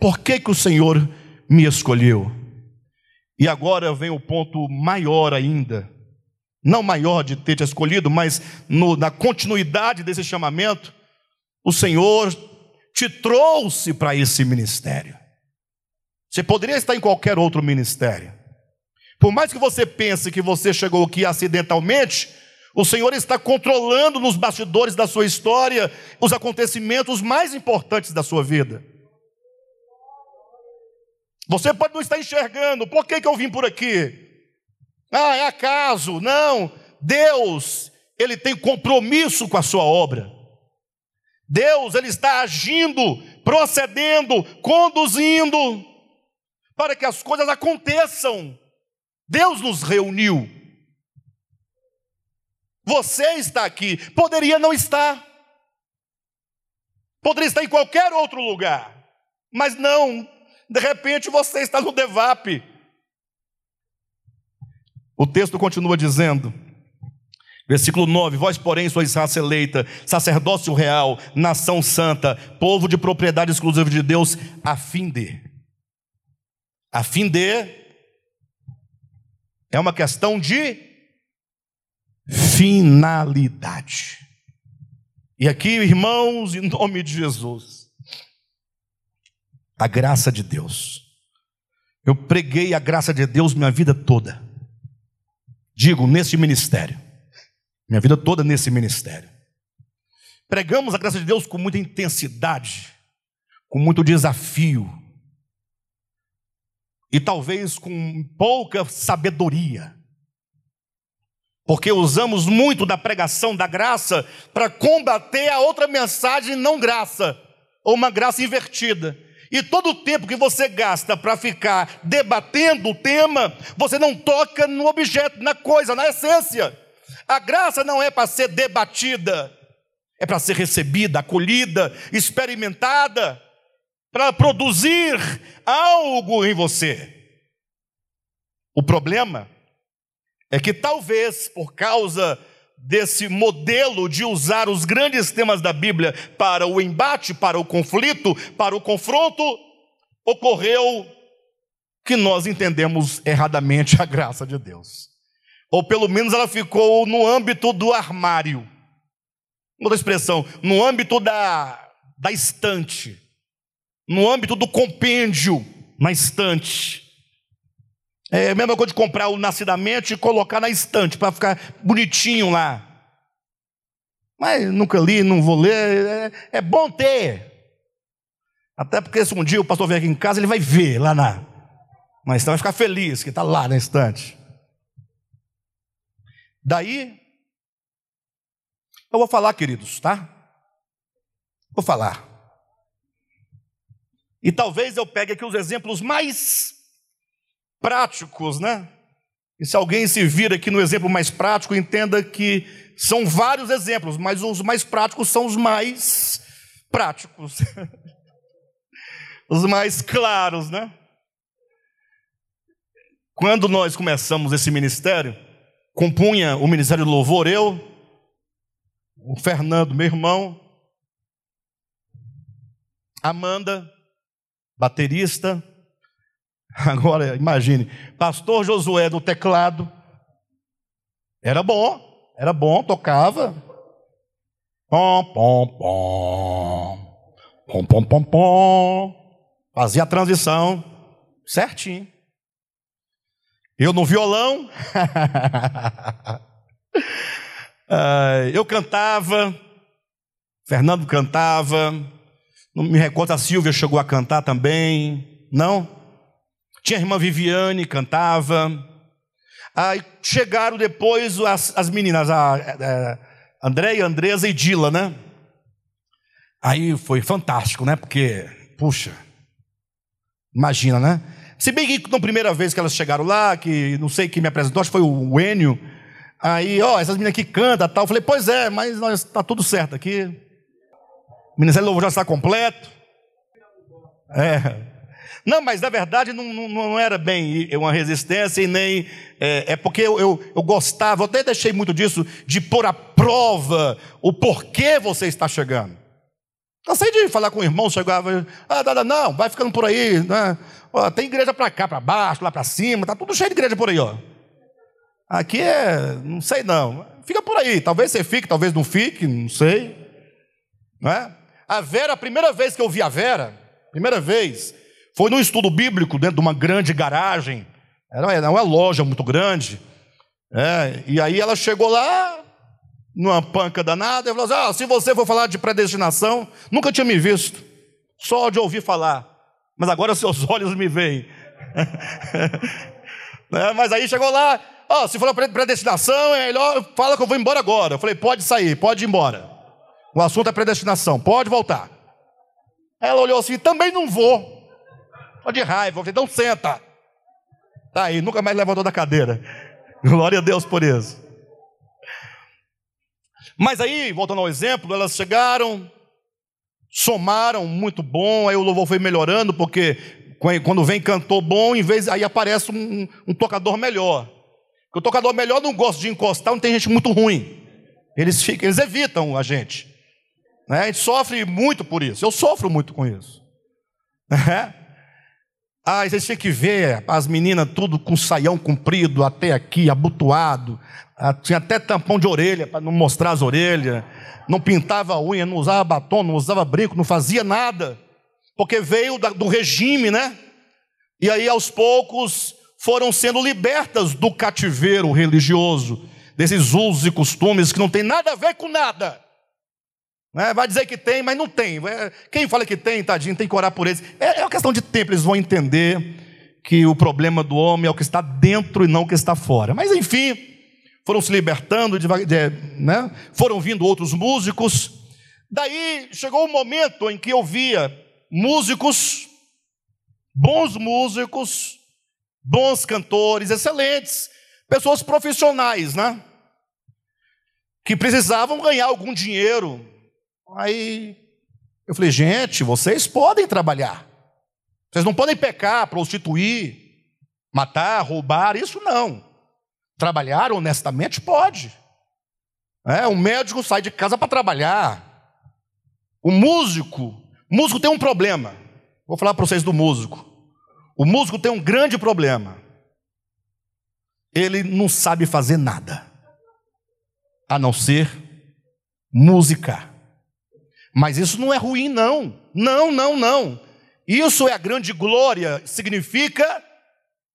por que, que o Senhor me escolheu? E agora vem o ponto maior ainda, não maior de ter te escolhido, mas no, na continuidade desse chamamento, o Senhor te trouxe para esse ministério. Você poderia estar em qualquer outro ministério. Por mais que você pense que você chegou aqui acidentalmente, o Senhor está controlando nos bastidores da sua história os acontecimentos mais importantes da sua vida. Você pode não estar enxergando, por que, que eu vim por aqui? Ah, é acaso? Não, Deus, Ele tem compromisso com a sua obra. Deus, Ele está agindo, procedendo, conduzindo, para que as coisas aconteçam. Deus nos reuniu. Você está aqui, poderia não estar, poderia estar em qualquer outro lugar, mas não, de repente você está no DEVAP. O texto continua dizendo, versículo 9: Vós, porém, sois raça eleita, sacerdócio real, nação santa, povo de propriedade exclusiva de Deus, a fim de, a fim de, É uma questão de finalidade. E aqui, irmãos, em nome de Jesus, a graça de Deus. Eu preguei a graça de Deus minha vida toda. Digo, nesse ministério. Minha vida toda nesse ministério. Pregamos a graça de Deus com muita intensidade, com muito desafio, e talvez com pouca sabedoria, porque usamos muito da pregação da graça para combater a outra mensagem não graça, ou uma graça invertida. E todo o tempo que você gasta para ficar debatendo o tema, você não toca no objeto, na coisa, na essência. A graça não é para ser debatida, é para ser recebida, acolhida, experimentada, para produzir algo em você. O problema é que talvez por causa desse modelo de usar os grandes temas da Bíblia para o embate, para o conflito, para o confronto, ocorreu que nós entendemos erradamente a graça de Deus. Ou pelo menos ela ficou no âmbito do armário outra expressão, no âmbito da, da estante, no âmbito do compêndio na estante. É a mesma coisa de comprar o nascidamente e colocar na estante para ficar bonitinho lá. Mas nunca li, não vou ler. É, é, bom ter. Até porque se um dia o pastor vier aqui em casa, ele vai ver lá na. Na estante, vai ficar feliz que está lá na estante. Daí, eu vou falar, queridos, tá? Vou falar. E talvez eu pegue aqui os exemplos mais práticos, né? E se alguém se vir aqui no exemplo mais prático, entenda que são vários exemplos, mas os mais práticos são os mais práticos. os mais claros, né? Quando nós começamos esse ministério, compunha o ministério do louvor eu, o Fernando, meu irmão, Amanda, baterista. Agora, imagine, pastor Josué no teclado. Era bom, era bom, tocava. Pom, pom, pom. Pom, pom, pom, pom. Fazia a transição certinho. Eu no violão. Eu cantava, Fernando cantava, não me recordo, a Silvia chegou a cantar também, não? Tinha a irmã Viviane, cantava. Aí chegaram depois as, as meninas, a, a, a Andréia, Andresa e Dila, né? Aí foi fantástico, né? Porque, puxa, imagina, né? Se bem que na primeira vez que elas chegaram lá, que não sei quem me apresentou, acho que foi o Enio, Aí, ó, essas meninas aqui cantam tal. Eu falei, pois é, mas está tudo certo aqui. O Ministério Louvor já está completo. É. Não, mas na verdade não, não, não era bem uma resistência e nem. É, é porque eu, eu, eu, gostava, eu até deixei muito disso, de pôr à prova o porquê você está chegando. Cansei de falar com o irmão, chegava, ah, não, vai ficando por aí, né? Ó, tem igreja para cá, para baixo, lá para cima, tá tudo cheio de igreja por aí, ó. Aqui é, não sei não. Fica por aí. Talvez você fique, talvez não fique, não sei. Não é? A Vera, a primeira vez que eu vi a Vera, primeira vez, foi num estudo bíblico dentro de uma grande garagem. Era uma loja muito grande. É, e aí ela chegou lá, numa panca danada, e falou assim: ah, se você for falar de predestinação, nunca tinha me visto, só de ouvir falar, mas agora seus olhos me veem. é, mas aí chegou lá, oh, se for predestinação, é melhor, fala que eu vou embora agora. Eu falei, pode sair, pode ir embora. O assunto é predestinação, pode voltar. Ela olhou assim, também não vou. Pode de raiva, falei, então senta. Tá aí, nunca mais levantou da cadeira. Glória a Deus por isso. Mas aí, voltando ao exemplo, elas chegaram, somaram muito bom, aí o louvor foi melhorando, porque quando vem cantor bom, em vez aí aparece um, um tocador melhor. Porque o tocador melhor não gosta de encostar, não tem gente muito ruim. Eles, ficam, eles evitam a gente. Né? A gente sofre muito por isso. Eu sofro muito com isso. Né? Ah, vocês tinham que ver as meninas tudo com saião comprido até aqui, abotoado. Ah, tinha até tampão de orelha para não mostrar as orelhas. Não pintava unha, não usava batom, não usava brinco, não fazia nada. Porque veio do regime, né? E aí aos poucos foram sendo libertas do cativeiro religioso, desses usos e costumes que não tem nada a ver com nada. Né? Vai dizer que tem, mas não tem. É, quem fala que tem, tadinho, tem que orar por eles. É, é uma questão de tempo, eles vão entender que o problema do homem é o que está dentro e não o que está fora. Mas enfim, foram se libertando, de, de, né? foram vindo outros músicos. Daí chegou o um momento em que eu via músicos, bons músicos, bons cantores, excelentes, pessoas profissionais, né? Que precisavam ganhar algum dinheiro, Aí eu falei, gente, vocês podem trabalhar. Vocês não podem pecar, prostituir, matar, roubar, isso não. Trabalhar honestamente pode. É, o médico sai de casa para trabalhar. O músico, músico tem um problema. Vou falar para vocês do músico. O músico tem um grande problema. Ele não sabe fazer nada, a não ser música. Mas isso não é ruim, não. Não, não, não. Isso é a grande glória, significa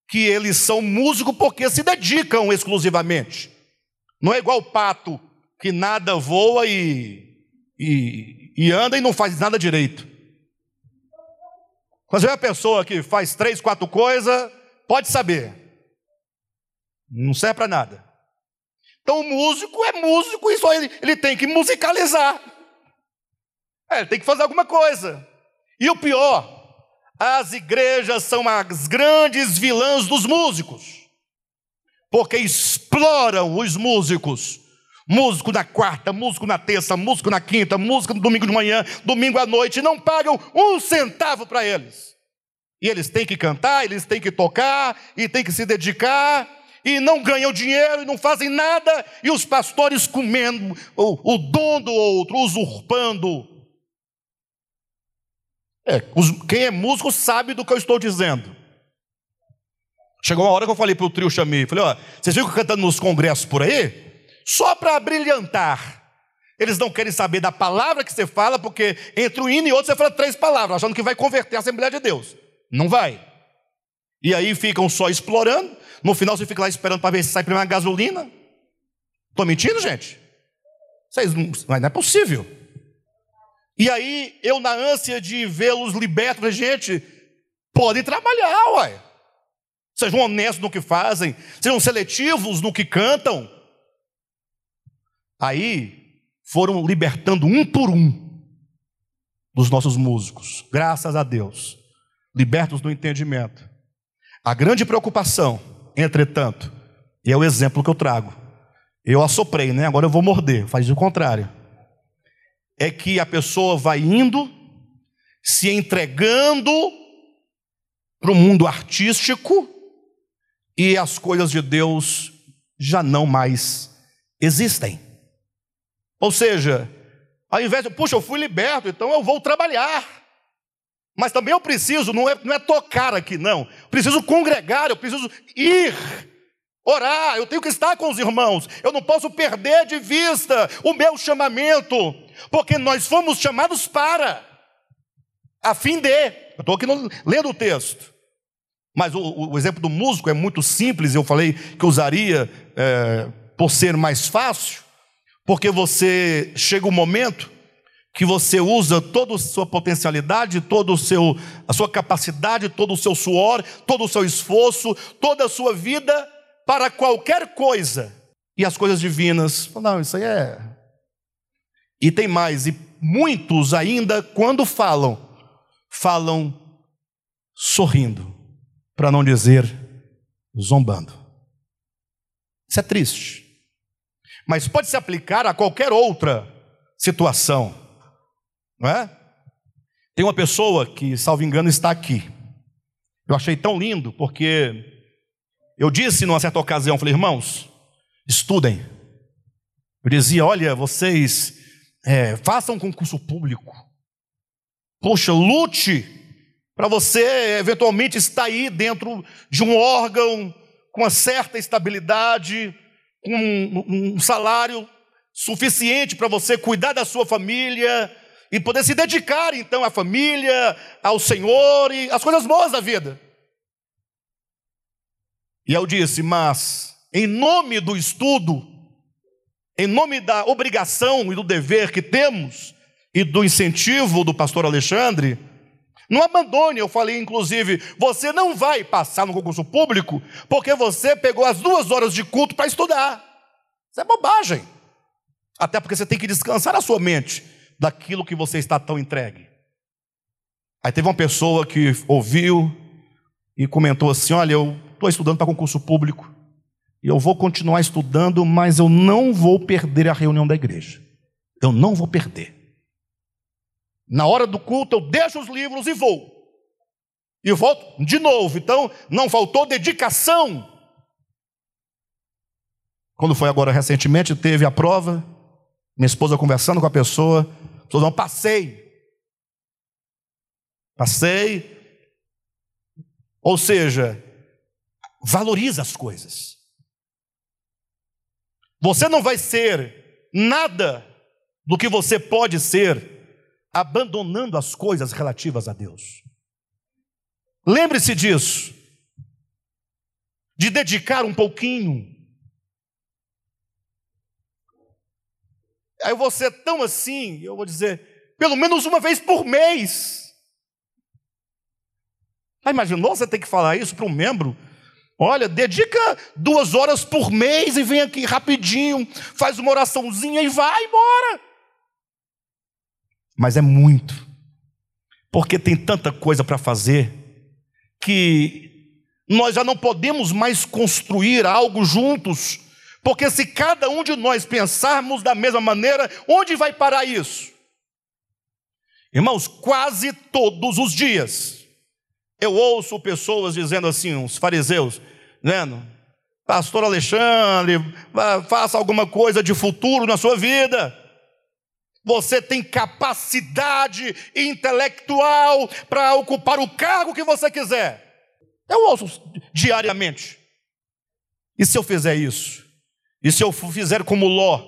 que eles são músicos porque se dedicam exclusivamente. Não é igual o pato que nada voa e, e, e anda e não faz nada direito. Você vê uma pessoa que faz três, quatro coisas, pode saber. Não serve para nada. Então o músico é músico e só ele, ele tem que musicalizar. É, tem que fazer alguma coisa. E o pior, as igrejas são as grandes vilãs dos músicos, porque exploram os músicos. Músico na quarta, músico na terça, músico na quinta, músico no domingo de manhã, domingo à noite, não pagam um centavo para eles. E eles têm que cantar, eles têm que tocar, e têm que se dedicar, e não ganham dinheiro, e não fazem nada, e os pastores comendo o, o dom do outro, usurpando é, os, quem é músico sabe do que eu estou dizendo. Chegou uma hora que eu falei para o trio Chamei, falei, ó, vocês ficam cantando nos congressos por aí, só para brilhantar. Eles não querem saber da palavra que você fala, porque entre um hino e outro você fala três palavras, achando que vai converter a Assembleia de Deus. Não vai. E aí ficam só explorando, no final você fica lá esperando para ver se sai primeiro uma gasolina. Estou mentindo, gente? Vocês não, não é possível. E aí, eu, na ânsia de vê-los libertos, gente, podem trabalhar, uai. Sejam honestos no que fazem, sejam seletivos no que cantam. Aí, foram libertando um por um dos nossos músicos, graças a Deus, libertos do entendimento. A grande preocupação, entretanto, e é o exemplo que eu trago. Eu assoprei, né? Agora eu vou morder, faz o contrário é que a pessoa vai indo, se entregando para o mundo artístico e as coisas de Deus já não mais existem. Ou seja, ao invés de, puxa, eu fui liberto, então eu vou trabalhar. Mas também eu preciso, não é, não é tocar aqui, não. Preciso congregar, eu preciso ir, orar, eu tenho que estar com os irmãos. Eu não posso perder de vista o meu chamamento porque nós fomos chamados para, a fim de. Eu estou aqui no, lendo o texto. Mas o, o, exemplo do músico é muito simples, eu falei que usaria é, por ser mais fácil, porque você chega um momento que você usa toda a sua potencialidade, toda a sua capacidade, todo o seu suor, todo o seu esforço, toda a sua vida para qualquer coisa. E as coisas divinas, não, isso aí é e tem mais, e muitos ainda, quando falam, falam sorrindo, para não dizer zombando. Isso é triste. Mas pode se aplicar a qualquer outra situação, não é? Tem uma pessoa que, salvo engano, está aqui. Eu achei tão lindo, porque eu disse numa certa ocasião, falei, irmãos, estudem. Eu dizia, olha, vocês é, faça um concurso público. Poxa, lute para você eventualmente estar aí dentro de um órgão com uma certa estabilidade, com um, um salário suficiente para você cuidar da sua família e poder se dedicar então à família, ao Senhor e às coisas boas da vida. E eu disse, mas em nome do estudo, em nome da obrigação e do dever que temos e do incentivo do pastor Alexandre, não abandone, eu falei inclusive, você não vai passar no concurso público porque você pegou as duas horas de culto para estudar. Isso é bobagem. Até porque você tem que descansar a sua mente daquilo que você está tão entregue. Aí teve uma pessoa que ouviu e comentou assim: Olha, eu estou estudando para concurso público e eu vou continuar estudando, mas eu não vou perder a reunião da igreja. Eu não vou perder. Na hora do culto, eu deixo os livros e vou. E volto de novo. Então, não faltou dedicação. Quando foi agora recentemente, teve a prova. Minha esposa conversando com a pessoa. A não, passei. Passei. Ou seja, valoriza as coisas. Você não vai ser nada do que você pode ser abandonando as coisas relativas a Deus. Lembre-se disso, de dedicar um pouquinho. Aí você é tão assim, eu vou dizer, pelo menos uma vez por mês. Ah, imaginou você ter que falar isso para um membro? Olha, dedica duas horas por mês e vem aqui rapidinho, faz uma oraçãozinha e vai embora mas é muito. Porque tem tanta coisa para fazer que nós já não podemos mais construir algo juntos, porque se cada um de nós pensarmos da mesma maneira, onde vai parar isso? Irmãos, quase todos os dias eu ouço pessoas dizendo assim, os fariseus, dizendo: Pastor Alexandre, faça alguma coisa de futuro na sua vida você tem capacidade intelectual para ocupar o cargo que você quiser. Eu ouço diariamente. E se eu fizer isso? E se eu fizer como Ló,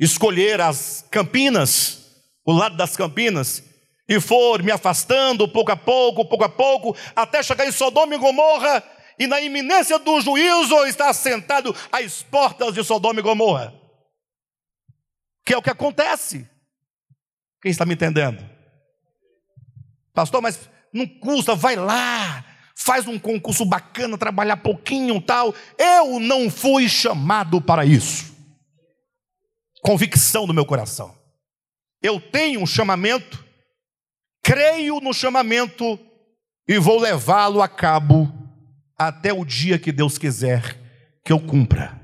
escolher as campinas, o lado das campinas, e for me afastando pouco a pouco, pouco a pouco, até chegar em Sodoma e Gomorra, e na iminência do juízo está sentado às portas de Sodoma e Gomorra. Que é o que acontece. Quem está me entendendo? Pastor, mas não custa, vai lá, faz um concurso bacana, trabalhar pouquinho tal. Eu não fui chamado para isso. Convicção do meu coração. Eu tenho um chamamento, creio no chamamento e vou levá-lo a cabo até o dia que Deus quiser que eu cumpra.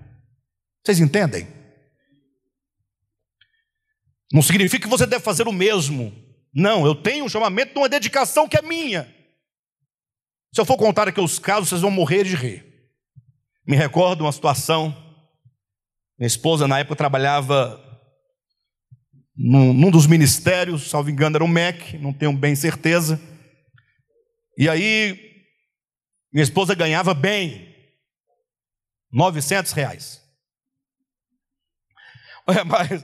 Vocês entendem? Não significa que você deve fazer o mesmo. Não, eu tenho um chamamento de uma dedicação que é minha. Se eu for contar aqui os casos, vocês vão morrer de rir. Me recordo uma situação. Minha esposa, na época, trabalhava num, num dos ministérios, salvo engano, era o MEC, não tenho bem certeza. E aí, minha esposa ganhava bem, 900 reais. É, mas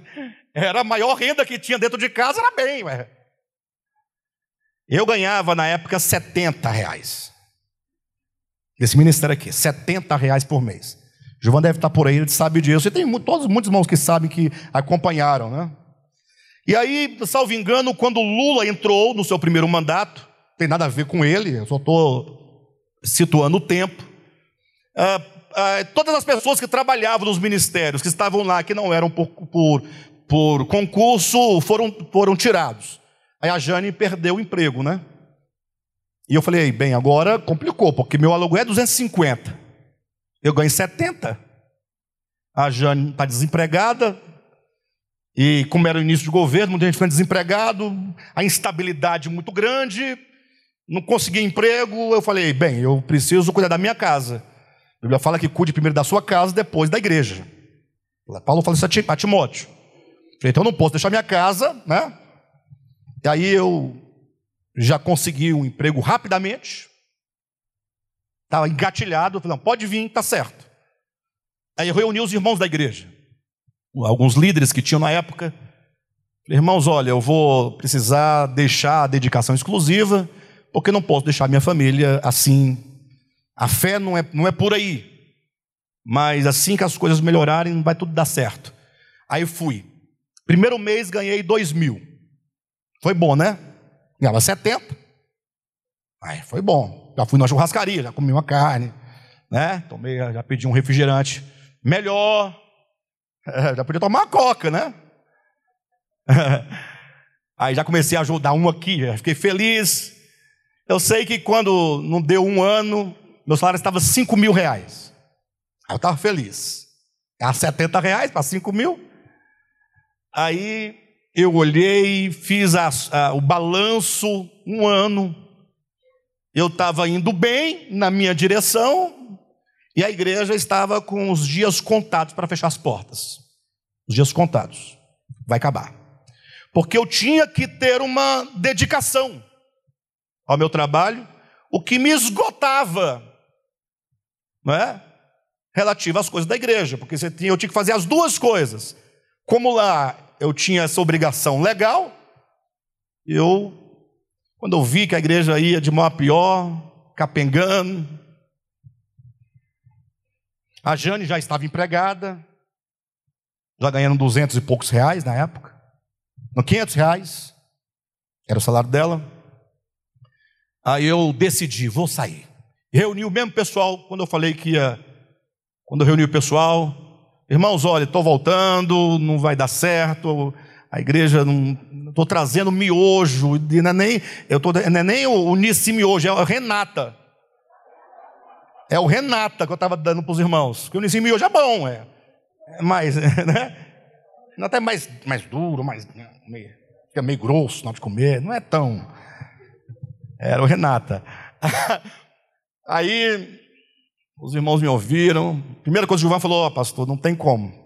era a maior renda que tinha dentro de casa, era bem. Ué. Eu ganhava na época 70 reais. Esse ministério aqui, 70 reais por mês. Giovanni deve estar por aí, ele sabe disso. E tem todos, muitos irmãos que sabem que acompanharam, né? E aí, salvo engano, quando Lula entrou no seu primeiro mandato, tem nada a ver com ele, eu só estou situando o tempo. Ah, ah, todas as pessoas que trabalhavam nos ministérios, que estavam lá, que não eram por, por, por concurso foram, foram tirados. Aí a Jane perdeu o emprego, né? E eu falei, bem, agora complicou, porque meu aluguel é 250. Eu ganho 70. A Jane está desempregada. E como era o início de governo, muita gente foi desempregado, a instabilidade muito grande, não consegui emprego. Eu falei, bem, eu preciso cuidar da minha casa. A Bíblia fala que cuide primeiro da sua casa, depois da igreja. Paulo fala isso a Timóteo. Falei, então eu não posso deixar minha casa, né? E aí eu já consegui um emprego rapidamente. Estava engatilhado, falei, não, pode vir, está certo. Aí eu reuni os irmãos da igreja, alguns líderes que tinham na época. Irmãos, olha, eu vou precisar deixar a dedicação exclusiva, porque não posso deixar minha família assim. A fé não é, não é por aí. Mas assim que as coisas melhorarem, vai tudo dar certo. Aí fui. Primeiro mês ganhei dois mil. Foi bom, né? Ganhava 70. Aí foi bom. Já fui na churrascaria, já comi uma carne, né? Tomei, já pedi um refrigerante melhor. Já podia tomar uma coca, né? Aí já comecei a ajudar um aqui, já fiquei feliz. Eu sei que quando não deu um ano, meu salário estava 5 mil reais. Aí eu estava feliz. A 70 reais para 5 mil. Aí eu olhei, fiz a, a, o balanço, um ano. Eu estava indo bem na minha direção e a igreja estava com os dias contados para fechar as portas. Os dias contados. Vai acabar. Porque eu tinha que ter uma dedicação ao meu trabalho, o que me esgotava, não é? Relativo às coisas da igreja, porque você tinha, eu tinha que fazer as duas coisas. Como lá eu tinha essa obrigação legal, eu, quando eu vi que a igreja ia de mal a pior, capengando, a Jane já estava empregada, já ganhando duzentos e poucos reais na época, não, quinhentos reais, era o salário dela. Aí eu decidi, vou sair. Reuni o mesmo pessoal, quando eu falei que ia, quando eu reuni o pessoal, Irmãos, olha, estou voltando, não vai dar certo, a igreja não. Estou trazendo miojo, não é nem, eu tô, não é nem o, o Nissi miojo, é o Renata. É o Renata que eu estava dando para os irmãos. Porque o Nissi miojo é bom, é, é mais, né? Não até mais, mais duro, mais, meio, fica meio grosso na hora de comer, não é tão. Era o Renata. Aí os irmãos me ouviram. Primeira coisa que o Gilvan falou: oh, pastor, não tem como.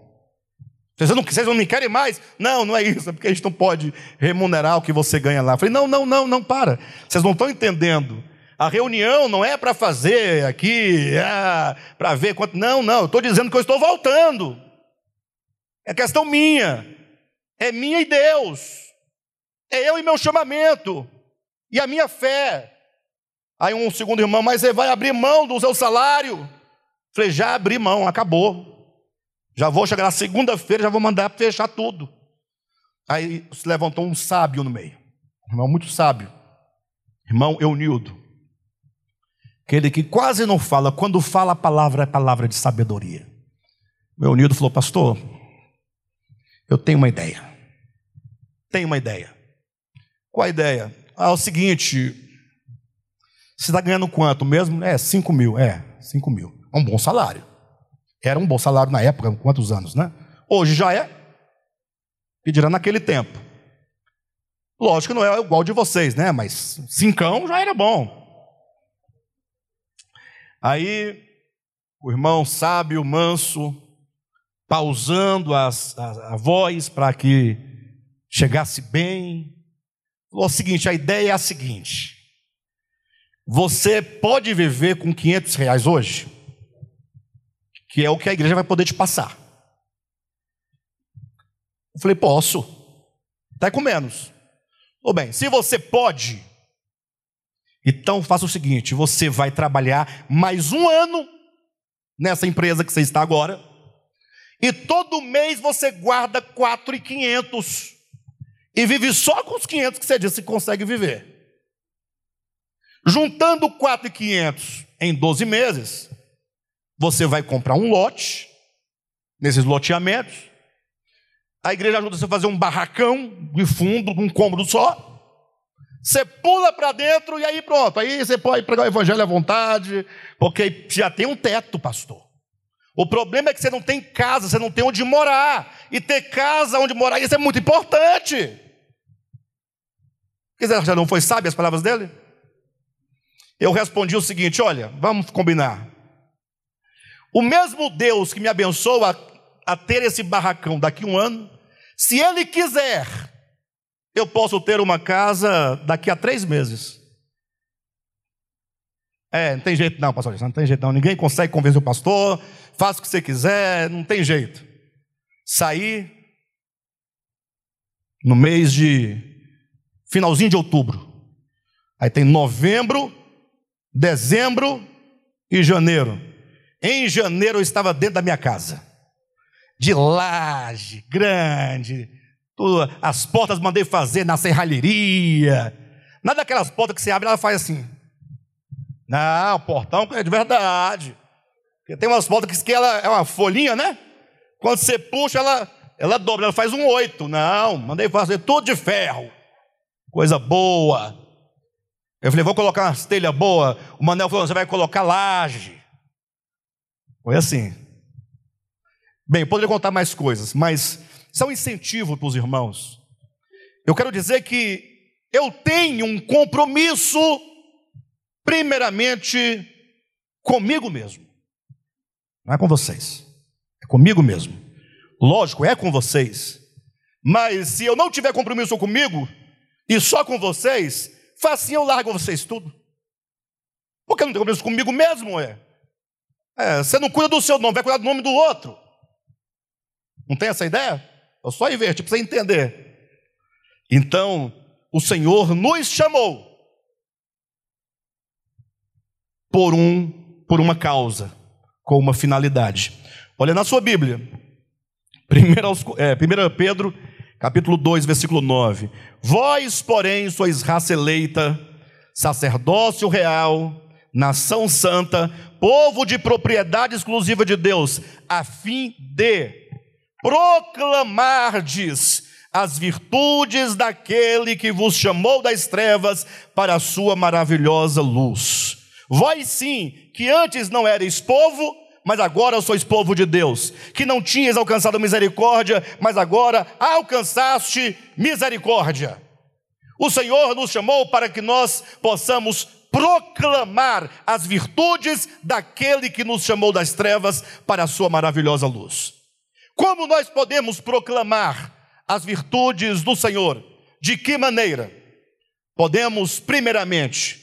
Vocês não, vocês não me querem mais? Não, não é isso, é porque a gente não pode remunerar o que você ganha lá. Eu falei: não, não, não, não, para. Vocês não estão entendendo. A reunião não é para fazer aqui, é para ver quanto. Não, não, estou dizendo que eu estou voltando. É questão minha. É minha e Deus. É eu e meu chamamento. E a minha fé. Aí um segundo irmão, mas você vai abrir mão do seu salário? Falei, já abri mão, acabou. Já vou chegar na segunda-feira, já vou mandar fechar tudo. Aí se levantou um sábio no meio, um irmão muito sábio, irmão Eunildo. Aquele que quase não fala, quando fala a palavra é palavra de sabedoria. O Eunildo falou, pastor, eu tenho uma ideia. Tenho uma ideia. Qual a ideia? Ah, é o seguinte, você está ganhando quanto mesmo? É, 5 mil. É, 5 mil. É um bom salário. Era um bom salário na época, quantos anos, né? Hoje já é. Pedirá naquele tempo. Lógico que não é igual de vocês, né? Mas cincão já era bom. Aí, o irmão sábio, manso, pausando as, a, a voz para que chegasse bem, falou o seguinte: a ideia é a seguinte. Você pode viver com 500 reais hoje? Que é o que a igreja vai poder te passar. Eu falei, posso. Está com menos. Ou bem, se você pode, então faça o seguinte: você vai trabalhar mais um ano nessa empresa que você está agora, e todo mês você guarda 4,500 e vive só com os 500 que você disse que consegue viver. Juntando 4,500 em 12 meses, você vai comprar um lote, nesses loteamentos. A igreja ajuda você a fazer um barracão de fundo, um cômodo só. Você pula para dentro e aí pronto. Aí você pode pregar o evangelho à vontade, porque já tem um teto, pastor. O problema é que você não tem casa, você não tem onde morar. E ter casa onde morar, isso é muito importante. Quiser, já não foi sábio as palavras dele? eu respondi o seguinte: olha, vamos combinar. O mesmo Deus que me abençoa a ter esse barracão daqui a um ano, se Ele quiser, eu posso ter uma casa daqui a três meses. É, não tem jeito não, pastor, não tem jeito não. Ninguém consegue convencer o pastor, faça o que você quiser, não tem jeito. Saí no mês de finalzinho de outubro. Aí tem novembro, dezembro e janeiro. Em janeiro eu estava dentro da minha casa. De laje, grande. As portas mandei fazer na serralheria. Nada daquelas portas que você abre e ela faz assim. Não, o portão é de verdade. Porque tem umas portas que ela é uma folhinha, né? Quando você puxa, ela, ela dobra, ela faz um oito. Não, mandei fazer tudo de ferro. Coisa boa. Eu falei, vou colocar umas telhas boas. O Manel falou, você vai colocar laje. Foi assim. Bem, eu poderia contar mais coisas, mas isso é um incentivo para os irmãos. Eu quero dizer que eu tenho um compromisso, primeiramente, comigo mesmo. Não é com vocês, é comigo mesmo. Lógico, é com vocês. Mas se eu não tiver compromisso comigo e só com vocês, facinho eu largo vocês tudo. Porque não tem compromisso comigo mesmo, é. é. Você não cuida do seu nome, vai cuidar do nome do outro. Não tem essa ideia? Eu só inverti para você entender. Então, o Senhor nos chamou por um por uma causa, com uma finalidade. Olha na sua Bíblia. 1 é, Pedro, capítulo 2, versículo 9. Vós, porém, sois raça eleita, sacerdócio real, nação santa, povo de propriedade exclusiva de Deus, a fim de proclamardes as virtudes daquele que vos chamou das trevas para a sua maravilhosa luz. Vós sim, que antes não erais povo, mas agora sois povo de Deus, que não tinhas alcançado misericórdia, mas agora alcançaste misericórdia. O Senhor nos chamou para que nós possamos proclamar as virtudes daquele que nos chamou das trevas para a sua maravilhosa luz. Como nós podemos proclamar as virtudes do Senhor? De que maneira? Podemos, primeiramente,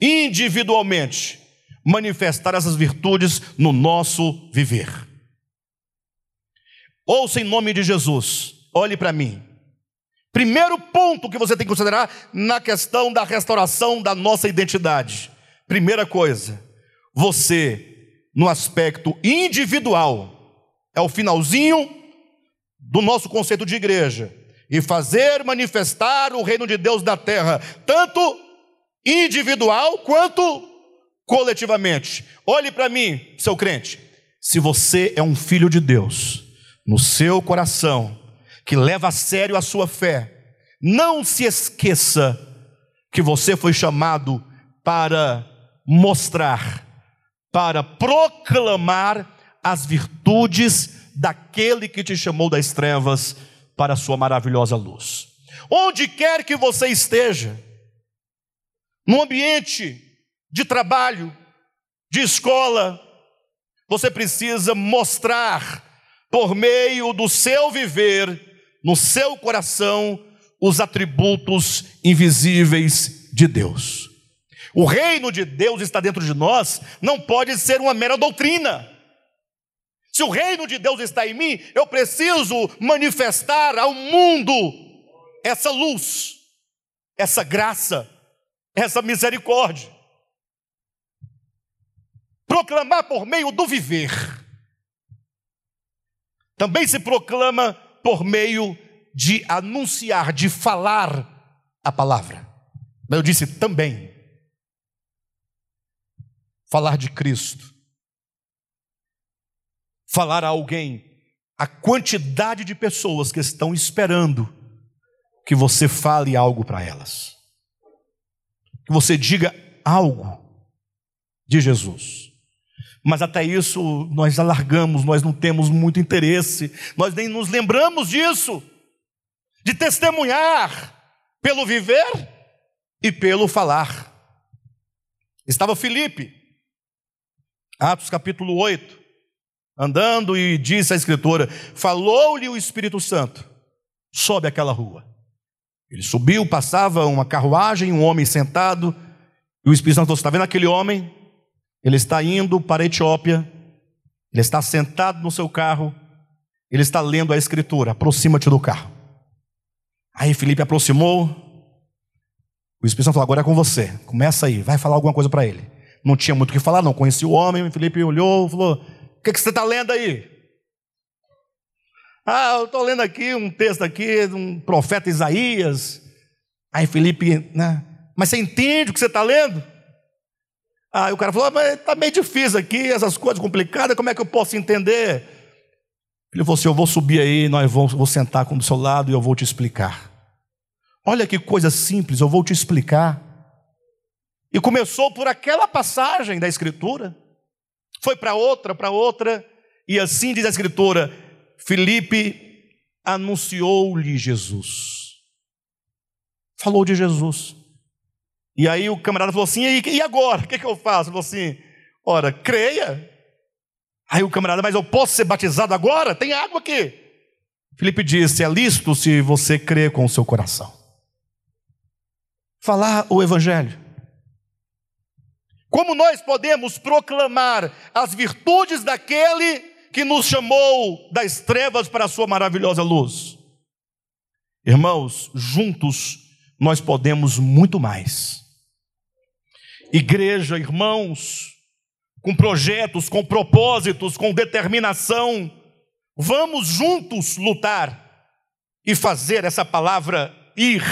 individualmente, manifestar essas virtudes no nosso viver. Ouça em nome de Jesus, olhe para mim. Primeiro ponto que você tem que considerar na questão da restauração da nossa identidade. Primeira coisa, você, no aspecto individual, é o finalzinho do nosso conceito de igreja. E fazer manifestar o reino de Deus na terra, tanto individual quanto coletivamente. Olhe para mim, seu crente. Se você é um filho de Deus, no seu coração, que leva a sério a sua fé, não se esqueça que você foi chamado para mostrar, para proclamar as virtudes daquele que te chamou das trevas para a sua maravilhosa luz. Onde quer que você esteja, no ambiente de trabalho, de escola, você precisa mostrar, por meio do seu viver, no seu coração, os atributos invisíveis de Deus. O reino de Deus está dentro de nós, não pode ser uma mera doutrina. Se o reino de Deus está em mim, eu preciso manifestar ao mundo essa luz, essa graça, essa misericórdia. Proclamar por meio do viver. Também se proclama por meio de anunciar, de falar a palavra. Mas eu disse também. Falar de Cristo falar a alguém a quantidade de pessoas que estão esperando que você fale algo para elas. Que você diga algo de Jesus. Mas até isso nós alargamos, nós não temos muito interesse, nós nem nos lembramos disso, de testemunhar pelo viver e pelo falar. Estava Filipe, Atos capítulo 8, andando e disse a escritora: Falou-lhe o Espírito Santo, sobe aquela rua. Ele subiu, passava uma carruagem, um homem sentado, e o Espírito Santo falou: Está vendo aquele homem? Ele está indo para a Etiópia, ele está sentado no seu carro, ele está lendo a Escritura. Aproxima-te do carro. Aí Felipe aproximou, o Espírito Santo falou: Agora é com você, começa aí, vai falar alguma coisa para ele. Não tinha muito o que falar, não conhecia o homem. Felipe olhou, falou: O que, que você está lendo aí? Ah, eu estou lendo aqui um texto aqui de um profeta Isaías. Aí Felipe, né? Mas você entende o que você está lendo? Aí o cara falou, ah, mas está meio difícil aqui, essas coisas complicadas, como é que eu posso entender? Ele falou assim: Eu vou subir aí, nós vamos, vou sentar com do seu lado e eu vou te explicar. Olha que coisa simples, eu vou te explicar. E começou por aquela passagem da Escritura, foi para outra, para outra, e assim diz a Escritura: Felipe anunciou-lhe Jesus. Falou de Jesus. E aí o camarada falou assim: e agora? O que, é que eu faço? Ele falou assim: ora, creia. Aí o camarada, mas eu posso ser batizado agora? Tem água aqui. Felipe disse: é lícito se você crê com o seu coração. Falar o Evangelho. Como nós podemos proclamar as virtudes daquele que nos chamou das trevas para a sua maravilhosa luz. Irmãos, juntos nós podemos muito mais. Igreja, irmãos, com projetos, com propósitos, com determinação, vamos juntos lutar e fazer essa palavra ir.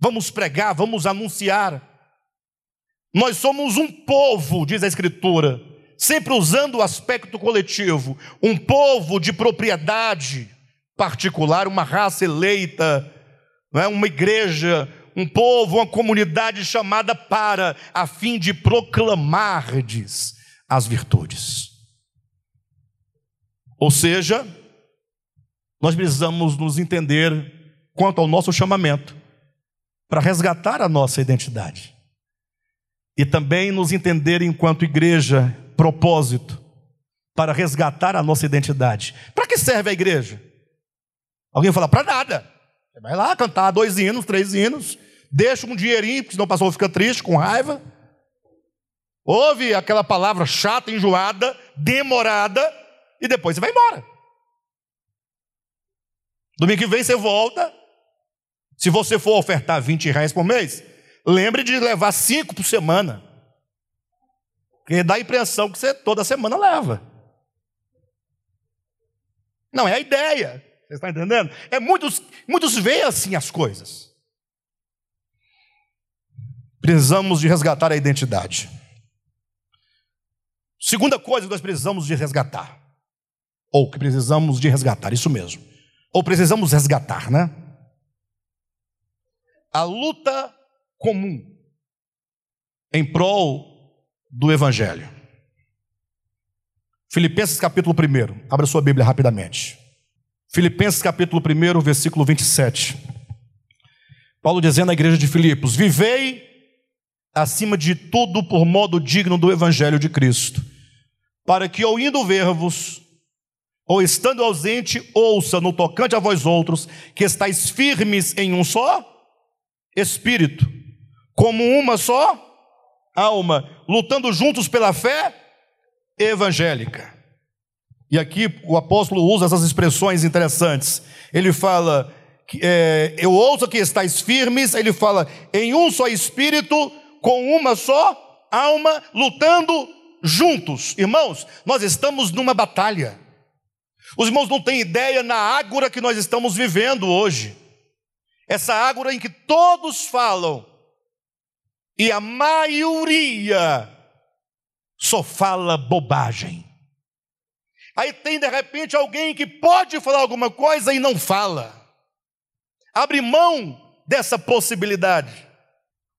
Vamos pregar, vamos anunciar. Nós somos um povo, diz a Escritura, sempre usando o aspecto coletivo, um povo de propriedade particular, uma raça eleita, não é? uma igreja, um povo, uma comunidade chamada para, a fim de proclamardes as virtudes. Ou seja, nós precisamos nos entender quanto ao nosso chamamento para resgatar a nossa identidade e também nos entender enquanto igreja propósito para resgatar a nossa identidade. Para que serve a igreja? Alguém fala, para nada. Você vai lá cantar dois hinos, três hinos, deixa um dinheirinho, porque senão o pastor fica triste, com raiva. Ouve aquela palavra chata, enjoada, demorada, e depois você vai embora. Domingo que vem você volta. Se você for ofertar 20 reais por mês, lembre de levar cinco por semana. Porque dá a impressão que você toda semana leva. Não, é a ideia. Você está entendendo? É muitos, muitos veem assim as coisas. Precisamos de resgatar a identidade. Segunda coisa que nós precisamos de resgatar. Ou que precisamos de resgatar, isso mesmo. Ou precisamos resgatar, né? A luta comum em prol do Evangelho. Filipenses capítulo 1, abra sua Bíblia rapidamente. Filipenses capítulo 1, versículo 27. Paulo dizendo à igreja de Filipos: Vivei acima de tudo por modo digno do Evangelho de Cristo, para que, ou indo ver-vos, ou estando ausente, ouça no tocante a vós outros, que estáis firmes em um só espírito, como uma só alma, lutando juntos pela fé evangélica. E aqui o apóstolo usa essas expressões interessantes. Ele fala, é, eu ouço que estáis firmes, ele fala, em um só espírito, com uma só alma, lutando juntos. Irmãos, nós estamos numa batalha. Os irmãos não têm ideia na ágora que nós estamos vivendo hoje. Essa ágora em que todos falam e a maioria só fala bobagem. Aí tem de repente alguém que pode falar alguma coisa e não fala. Abre mão dessa possibilidade.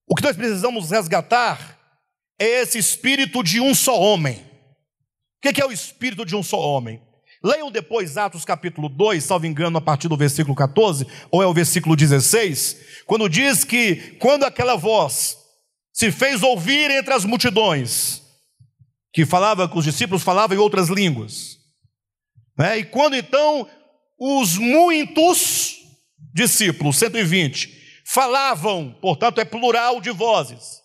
O que nós precisamos resgatar é esse espírito de um só homem. O que é o espírito de um só homem? Leiam depois Atos capítulo 2, salvo engano, a partir do versículo 14, ou é o versículo 16, quando diz que quando aquela voz se fez ouvir entre as multidões, que falava com os discípulos, falava em outras línguas. Né? E quando então os muitos discípulos, 120, falavam, portanto é plural de vozes,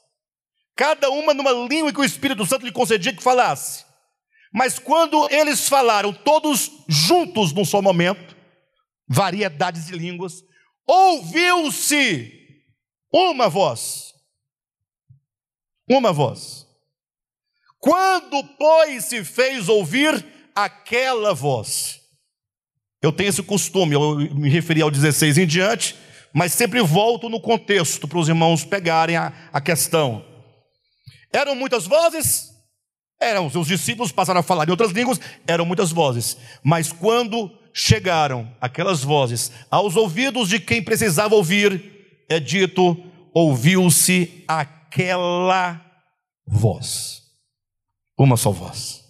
cada uma numa língua que o Espírito Santo lhe concedia que falasse. Mas quando eles falaram todos juntos num só momento, variedades de línguas, ouviu-se uma voz. Uma voz. Quando, pois, se fez ouvir aquela voz? Eu tenho esse costume, eu me referi ao 16 em diante, mas sempre volto no contexto para os irmãos pegarem a, a questão. Eram muitas vozes? Eram, os discípulos passaram a falar em outras línguas, eram muitas vozes. Mas quando chegaram aquelas vozes aos ouvidos de quem precisava ouvir, é dito: ouviu-se aquela voz. Uma só voz.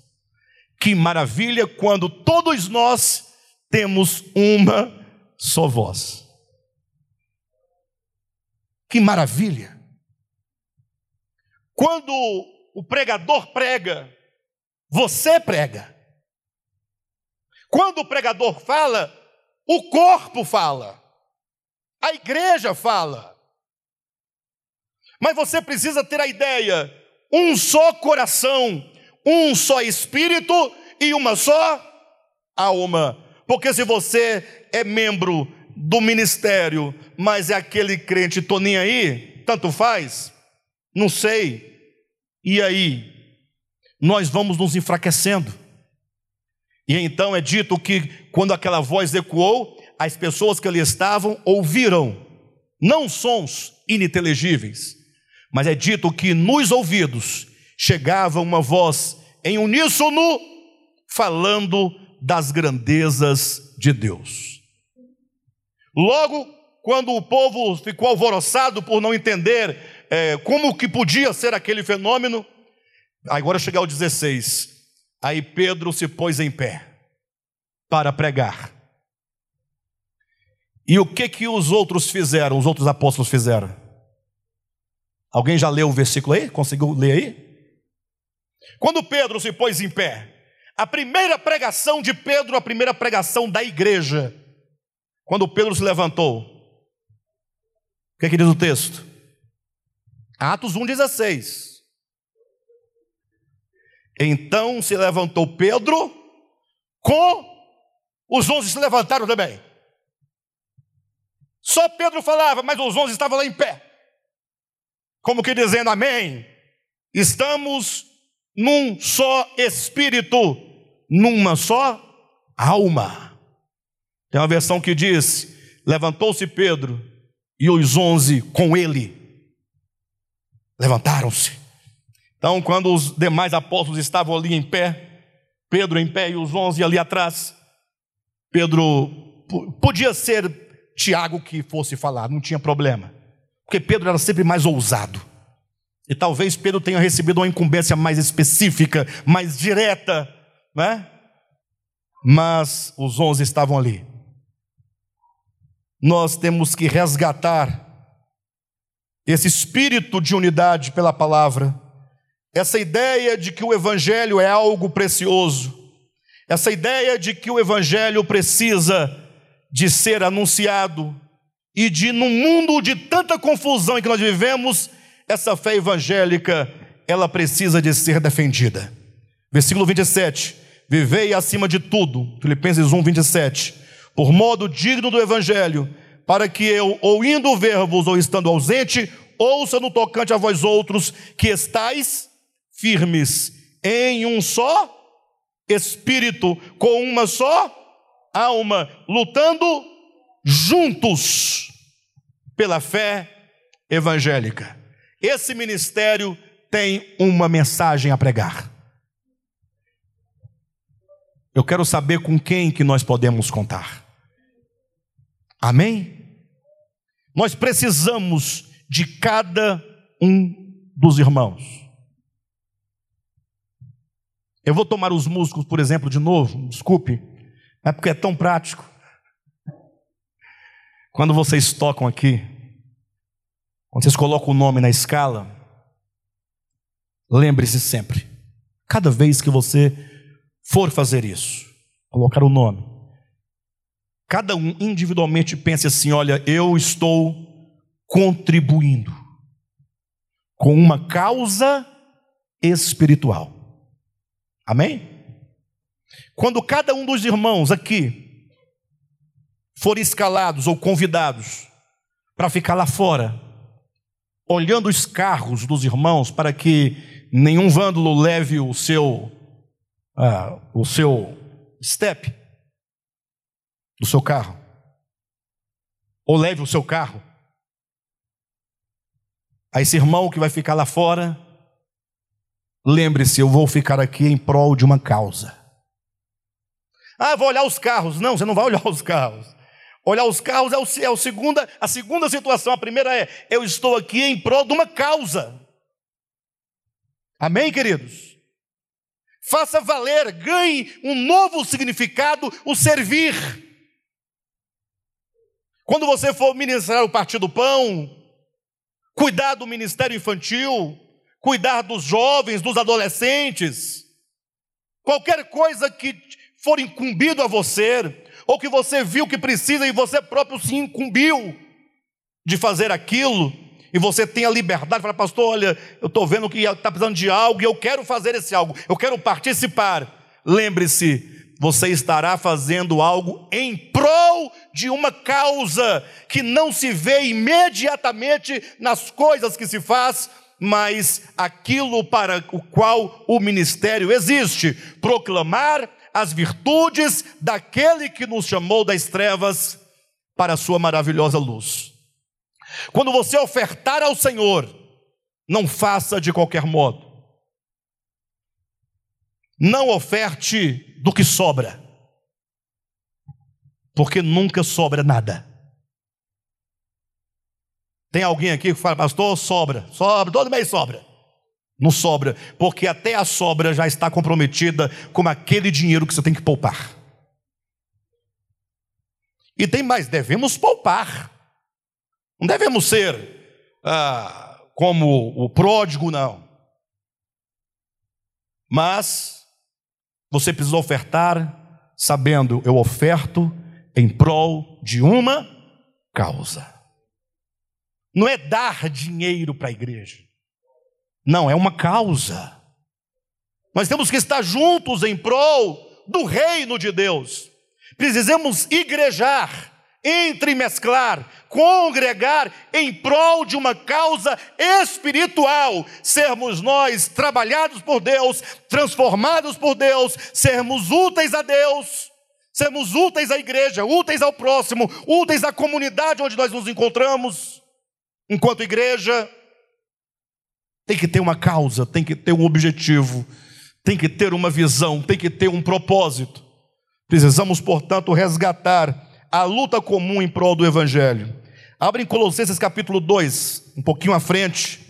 Que maravilha quando todos nós temos uma só voz. Que maravilha! Quando o pregador prega, você prega. Quando o pregador fala, o corpo fala, a igreja fala. Mas você precisa ter a ideia: um só coração, um só espírito e uma só alma. Porque se você é membro do ministério, mas é aquele crente, tô nem aí, tanto faz, não sei. E aí, nós vamos nos enfraquecendo. E então é dito que quando aquela voz ecoou, as pessoas que ali estavam ouviram, não sons ininteligíveis, mas é dito que nos ouvidos chegava uma voz em uníssono falando das grandezas de Deus. Logo, quando o povo ficou alvoroçado por não entender é, como que podia ser aquele fenômeno, agora chegar ao 16, aí Pedro se pôs em pé para pregar. E o que que os outros fizeram, os outros apóstolos fizeram? Alguém já leu o versículo aí? Conseguiu ler aí? Quando Pedro se pôs em pé, a primeira pregação de Pedro, a primeira pregação da igreja, quando Pedro se levantou, o que, é que diz o texto? Atos 1,16. Então se levantou Pedro, com os onze se levantaram também. Só Pedro falava, mas os onze estavam lá em pé. Como que dizendo amém. Estamos num só espírito, numa só alma. Tem uma versão que diz: levantou-se Pedro e os onze com ele levantaram-se. Então, quando os demais apóstolos estavam ali em pé, Pedro em pé e os onze ali atrás, Pedro podia ser Tiago que fosse falar, não tinha problema, porque Pedro era sempre mais ousado. E talvez Pedro tenha recebido uma incumbência mais específica, mais direta, né? Mas os onze estavam ali. Nós temos que resgatar esse espírito de unidade pela palavra, essa ideia de que o Evangelho é algo precioso, essa ideia de que o Evangelho precisa de ser anunciado e de, num mundo de tanta confusão em que nós vivemos, essa fé evangélica, ela precisa de ser defendida. Versículo 27, vivei acima de tudo, Filipenses 1, 27, por modo digno do Evangelho, para que eu, ou indo ver-vos, ou estando ausente, ouça no tocante a vós outros, que estáis firmes em um só espírito, com uma só alma, lutando juntos pela fé evangélica. Esse ministério tem uma mensagem a pregar. Eu quero saber com quem que nós podemos contar. Amém? Nós precisamos de cada um dos irmãos. Eu vou tomar os músicos, por exemplo, de novo, desculpe, é porque é tão prático. Quando vocês tocam aqui, quando vocês colocam o nome na escala, lembre-se sempre, cada vez que você for fazer isso, colocar o nome, cada um individualmente pense assim: olha, eu estou contribuindo com uma causa espiritual. Amém? Quando cada um dos irmãos aqui for escalados ou convidados para ficar lá fora, olhando os carros dos irmãos para que nenhum vândalo leve o seu ah, o seu step do seu carro ou leve o seu carro. A esse irmão que vai ficar lá fora, lembre-se, eu vou ficar aqui em prol de uma causa. Ah, vou olhar os carros. Não, você não vai olhar os carros. Olhar os carros é, o, é o segunda, a segunda situação. A primeira é: eu estou aqui em prol de uma causa. Amém, queridos? Faça valer, ganhe um novo significado, o servir. Quando você for ministrar o Partido Pão, cuidar do ministério infantil, cuidar dos jovens, dos adolescentes, qualquer coisa que for incumbido a você, ou que você viu que precisa e você próprio se incumbiu de fazer aquilo, e você tem a liberdade, fala, pastor, olha, eu estou vendo que está precisando de algo e eu quero fazer esse algo, eu quero participar. Lembre-se, você estará fazendo algo em prol de uma causa que não se vê imediatamente nas coisas que se faz, mas aquilo para o qual o ministério existe proclamar as virtudes daquele que nos chamou das trevas para a sua maravilhosa luz. Quando você ofertar ao Senhor, não faça de qualquer modo. Não oferte do que sobra, porque nunca sobra nada. Tem alguém aqui que fala, pastor, sobra, sobra, todo mês sobra. Não sobra, porque até a sobra já está comprometida com aquele dinheiro que você tem que poupar. E tem mais, devemos poupar. Não devemos ser ah, como o pródigo, não. Mas você precisa ofertar sabendo, eu oferto em prol de uma causa. Não é dar dinheiro para a igreja. Não, é uma causa. Nós temos que estar juntos em prol do reino de Deus. Precisamos igrejar, entremesclar, congregar em prol de uma causa espiritual, sermos nós trabalhados por Deus, transformados por Deus, sermos úteis a Deus, sermos úteis à igreja, úteis ao próximo, úteis à comunidade onde nós nos encontramos, enquanto igreja, tem que ter uma causa, tem que ter um objetivo, tem que ter uma visão, tem que ter um propósito. Precisamos, portanto, resgatar a luta comum em prol do Evangelho. Abre em Colossenses capítulo 2, um pouquinho à frente.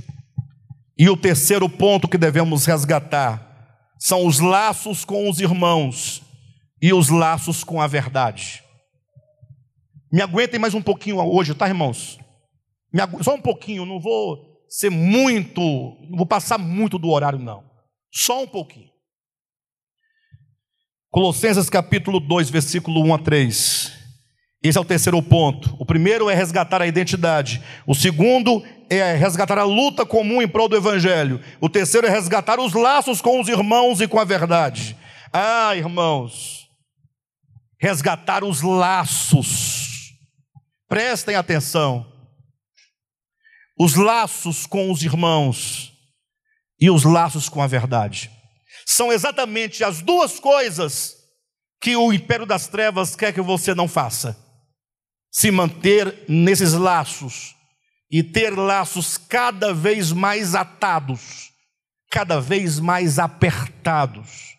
E o terceiro ponto que devemos resgatar são os laços com os irmãos e os laços com a verdade. Me aguentem mais um pouquinho hoje, tá, irmãos? Só um pouquinho, não vou ser muito, não vou passar muito do horário, não. Só um pouquinho. Colossenses capítulo 2, versículo 1 a 3. Esse é o terceiro ponto. O primeiro é resgatar a identidade. O segundo é resgatar a luta comum em prol do evangelho. O terceiro é resgatar os laços com os irmãos e com a verdade. Ah, irmãos, resgatar os laços. Prestem atenção os laços com os irmãos e os laços com a verdade. São exatamente as duas coisas que o império das trevas quer que você não faça. Se manter nesses laços e ter laços cada vez mais atados, cada vez mais apertados.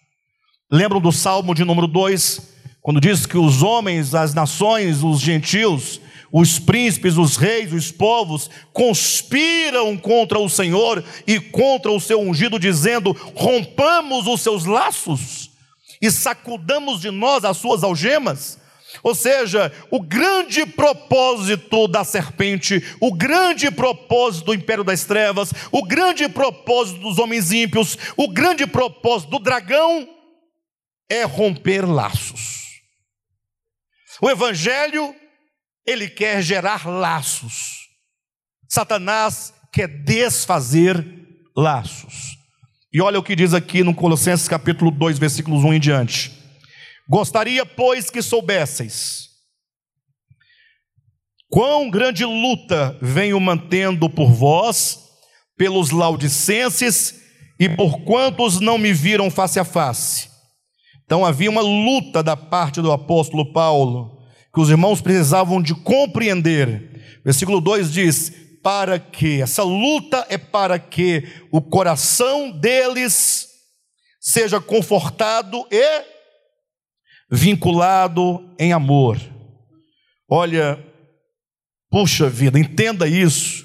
Lembram do Salmo de número 2, quando diz que os homens, as nações, os gentios, os príncipes, os reis, os povos conspiram contra o Senhor e contra o seu ungido, dizendo: rompamos os seus laços e sacudamos de nós as suas algemas. Ou seja, o grande propósito da serpente, o grande propósito do império das trevas, o grande propósito dos homens ímpios, o grande propósito do dragão é romper laços. O evangelho, ele quer gerar laços. Satanás quer desfazer laços. E olha o que diz aqui no Colossenses capítulo 2, versículos 1 em diante. Gostaria, pois, que soubesseis quão grande luta venho mantendo por vós, pelos laudicenses e por quantos não me viram face a face. Então havia uma luta da parte do apóstolo Paulo, que os irmãos precisavam de compreender. Versículo 2 diz: para que, essa luta é para que o coração deles seja confortado e vinculado em amor. Olha, puxa vida, entenda isso.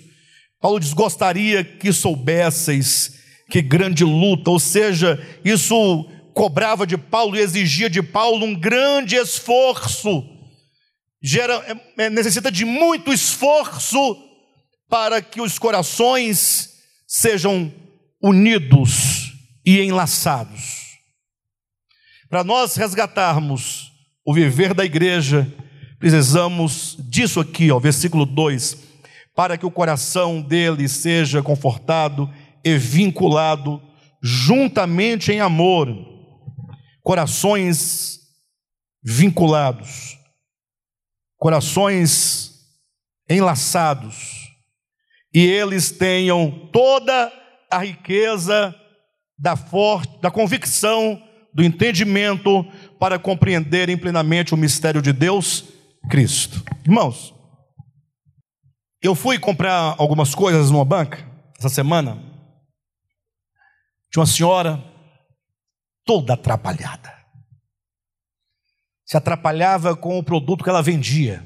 Paulo diz: gostaria que soubesseis que grande luta, ou seja, isso cobrava de Paulo e exigia de Paulo um grande esforço, gera, é, necessita de muito esforço para que os corações sejam unidos e enlaçados. Para nós resgatarmos o viver da igreja, precisamos disso aqui, ó, versículo 2, para que o coração dele seja confortado e vinculado juntamente em amor, corações vinculados, corações enlaçados, e eles tenham toda a riqueza da, for da convicção do entendimento para compreenderem plenamente o mistério de Deus, Cristo. Irmãos, eu fui comprar algumas coisas numa banca essa semana. Tinha uma senhora toda atrapalhada. Se atrapalhava com o produto que ela vendia.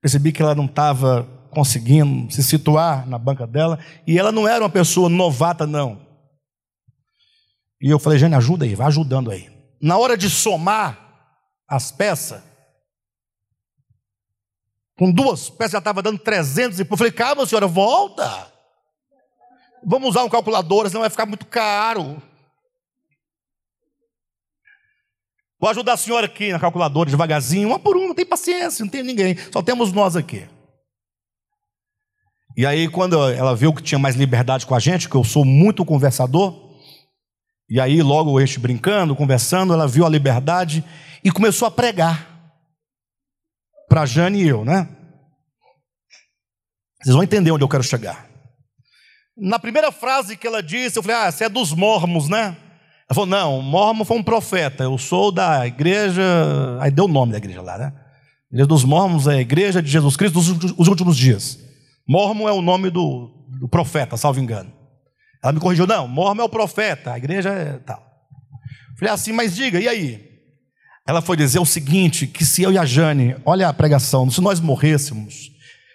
Percebi que ela não estava conseguindo se situar na banca dela e ela não era uma pessoa novata, não. E eu falei, Jane, ajuda aí, vai ajudando aí. Na hora de somar as peças, com duas peças já estava dando 300 e eu falei, calma senhora, volta. Vamos usar um calculador, senão vai ficar muito caro. Vou ajudar a senhora aqui na calculadora devagarzinho, uma por uma, não tem paciência, não tem ninguém, só temos nós aqui. E aí, quando ela viu que tinha mais liberdade com a gente, que eu sou muito conversador, e aí, logo este brincando, conversando, ela viu a liberdade e começou a pregar para Jane e eu, né? Vocês vão entender onde eu quero chegar. Na primeira frase que ela disse, eu falei: Ah, você é dos mormos, né? Ela falou: Não, mormo foi um profeta. Eu sou da igreja. Aí deu o nome da igreja lá, né? Igreja dos mormos é a igreja de Jesus Cristo dos últimos dias. Mormo é o nome do, do profeta, salvo engano. Ela me corrigiu, não, Mormon é o profeta, a igreja é tal. Falei assim, mas diga, e aí? Ela foi dizer o seguinte: que se eu e a Jane, olha a pregação, se nós morrêssemos,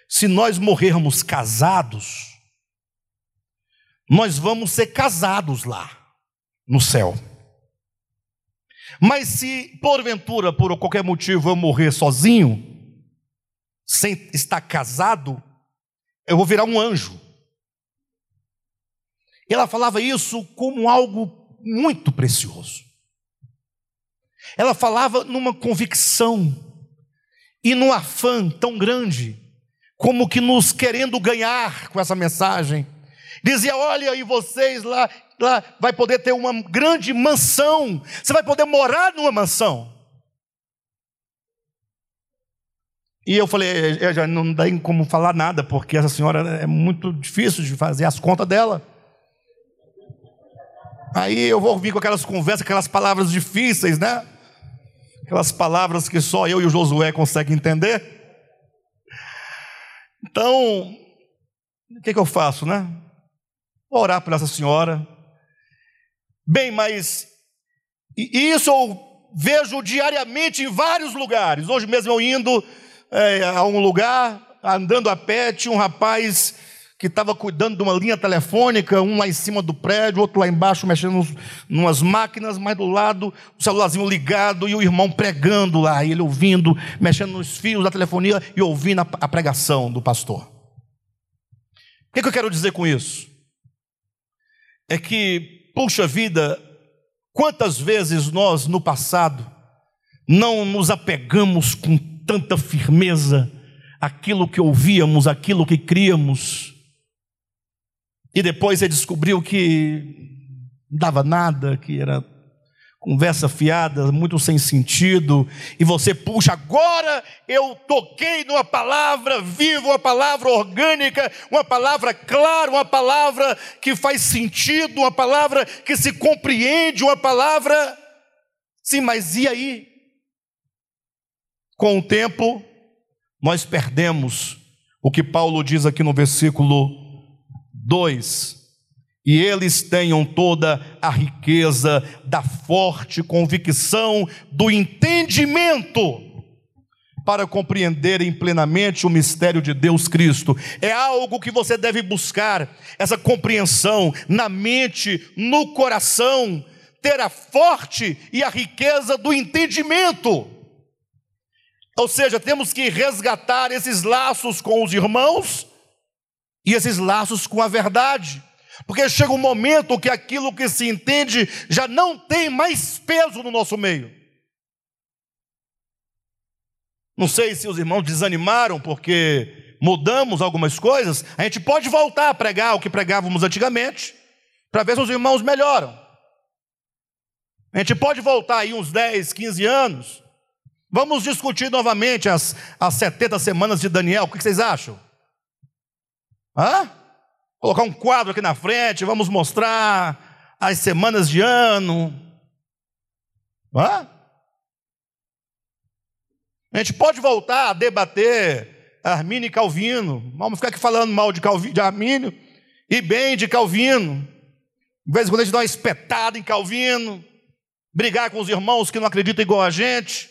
se nós morrermos casados, nós vamos ser casados lá, no céu. Mas se porventura, por qualquer motivo, eu morrer sozinho, sem estar casado, eu vou virar um anjo. Ela falava isso como algo muito precioso. Ela falava numa convicção e num afã tão grande, como que nos querendo ganhar com essa mensagem. Dizia: Olha, e vocês lá, lá vai poder ter uma grande mansão, você vai poder morar numa mansão. E eu falei: eu já não dá como falar nada, porque essa senhora é muito difícil de fazer as contas dela. Aí eu vou vir com aquelas conversas, aquelas palavras difíceis, né? Aquelas palavras que só eu e o Josué conseguem entender. Então, o que, que eu faço, né? Vou orar por essa senhora. Bem, mas isso eu vejo diariamente em vários lugares. Hoje mesmo eu indo é, a um lugar, andando a pé, tinha um rapaz que estava cuidando de uma linha telefônica, um lá em cima do prédio, outro lá embaixo mexendo nos, umas máquinas, mas do lado o celularzinho ligado e o irmão pregando lá, e ele ouvindo, mexendo nos fios da telefonia e ouvindo a, a pregação do pastor. O que, que eu quero dizer com isso? É que, puxa vida, quantas vezes nós no passado não nos apegamos com tanta firmeza àquilo que ouvíamos, àquilo que críamos, e depois você descobriu que não dava nada, que era conversa fiada, muito sem sentido, e você puxa, agora eu toquei numa palavra viva, uma palavra orgânica, uma palavra clara, uma palavra que faz sentido, uma palavra que se compreende, uma palavra. Sim, mas e aí? Com o tempo, nós perdemos o que Paulo diz aqui no versículo 2 e eles tenham toda a riqueza da forte convicção do entendimento para compreenderem plenamente o mistério de Deus Cristo. É algo que você deve buscar, essa compreensão na mente, no coração, ter a forte e a riqueza do entendimento. Ou seja, temos que resgatar esses laços com os irmãos e esses laços com a verdade. Porque chega um momento que aquilo que se entende já não tem mais peso no nosso meio. Não sei se os irmãos desanimaram porque mudamos algumas coisas. A gente pode voltar a pregar o que pregávamos antigamente, para ver se os irmãos melhoram. A gente pode voltar aí uns 10, 15 anos. Vamos discutir novamente as, as 70 semanas de Daniel. O que vocês acham? Hã? Colocar um quadro aqui na frente, vamos mostrar as semanas de ano. Hã? A gente pode voltar a debater Armínio e Calvino. Vamos ficar aqui falando mal de, Calvino, de Armínio e bem de Calvino. De vez em quando a gente dá uma espetada em Calvino, brigar com os irmãos que não acreditam igual a gente.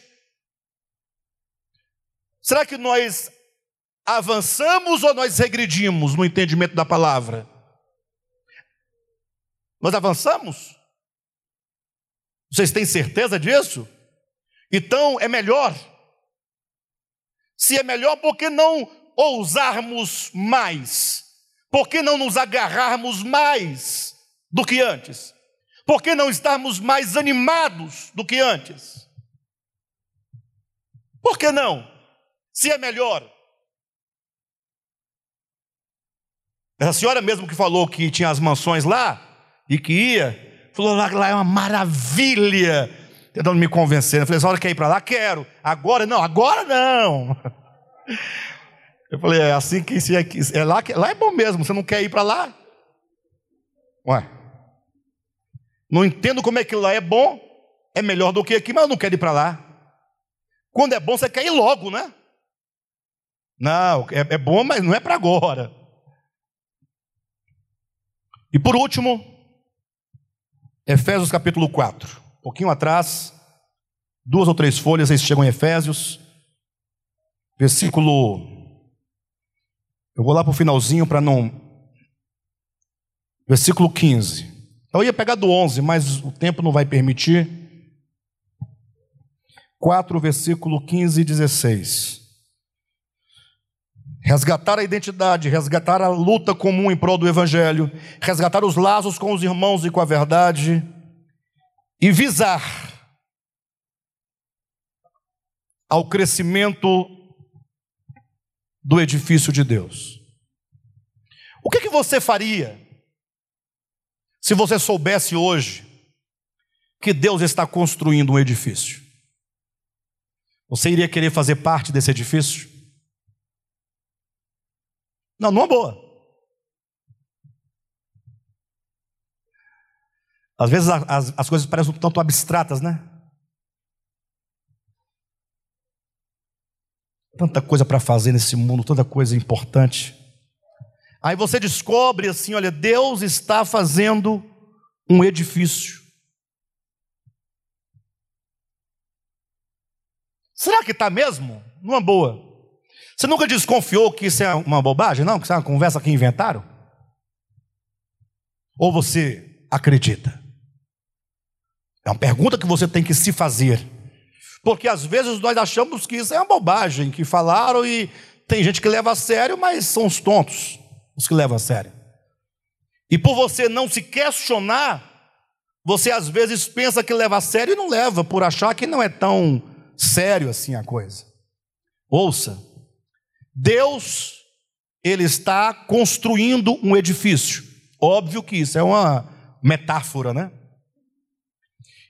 Será que nós avançamos ou nós regredimos no entendimento da palavra? Nós avançamos? Vocês têm certeza disso? Então é melhor. Se é melhor, por que não ousarmos mais? Por que não nos agarrarmos mais do que antes? Por que não estarmos mais animados do que antes? Por que não? Se é melhor, Essa senhora mesmo que falou que tinha as mansões lá e que ia, falou lá que lá é uma maravilha. Tentando me convencer. Eu falei, essa hora quer ir para lá? Quero. Agora não, agora não. Eu falei, é assim que se é, é lá, lá é bom mesmo, você não quer ir para lá? Ué. Não entendo como é que lá é bom, é melhor do que aqui, mas eu não quero ir para lá. Quando é bom, você quer ir logo, né? Não, é, é bom, mas não é para agora. E por último, Efésios capítulo 4. Um pouquinho atrás, duas ou três folhas, aí chegam em Efésios, versículo. Eu vou lá para o finalzinho para não. Versículo 15. Eu ia pegar do 11, mas o tempo não vai permitir. 4, versículo 15 e 16. Resgatar a identidade, resgatar a luta comum em prol do Evangelho, resgatar os laços com os irmãos e com a verdade, e visar ao crescimento do edifício de Deus. O que, que você faria se você soubesse hoje que Deus está construindo um edifício? Você iria querer fazer parte desse edifício? Não, numa boa. Às vezes as, as coisas parecem um tanto abstratas, né? Tanta coisa para fazer nesse mundo, tanta coisa importante. Aí você descobre assim: olha, Deus está fazendo um edifício. Será que está mesmo? Numa boa. Você nunca desconfiou que isso é uma bobagem? Não, que isso é uma conversa que inventaram? Ou você acredita? É uma pergunta que você tem que se fazer. Porque às vezes nós achamos que isso é uma bobagem, que falaram e tem gente que leva a sério, mas são os tontos os que levam a sério. E por você não se questionar, você às vezes pensa que leva a sério e não leva, por achar que não é tão sério assim a coisa. Ouça, Deus, Ele está construindo um edifício. Óbvio que isso é uma metáfora, né?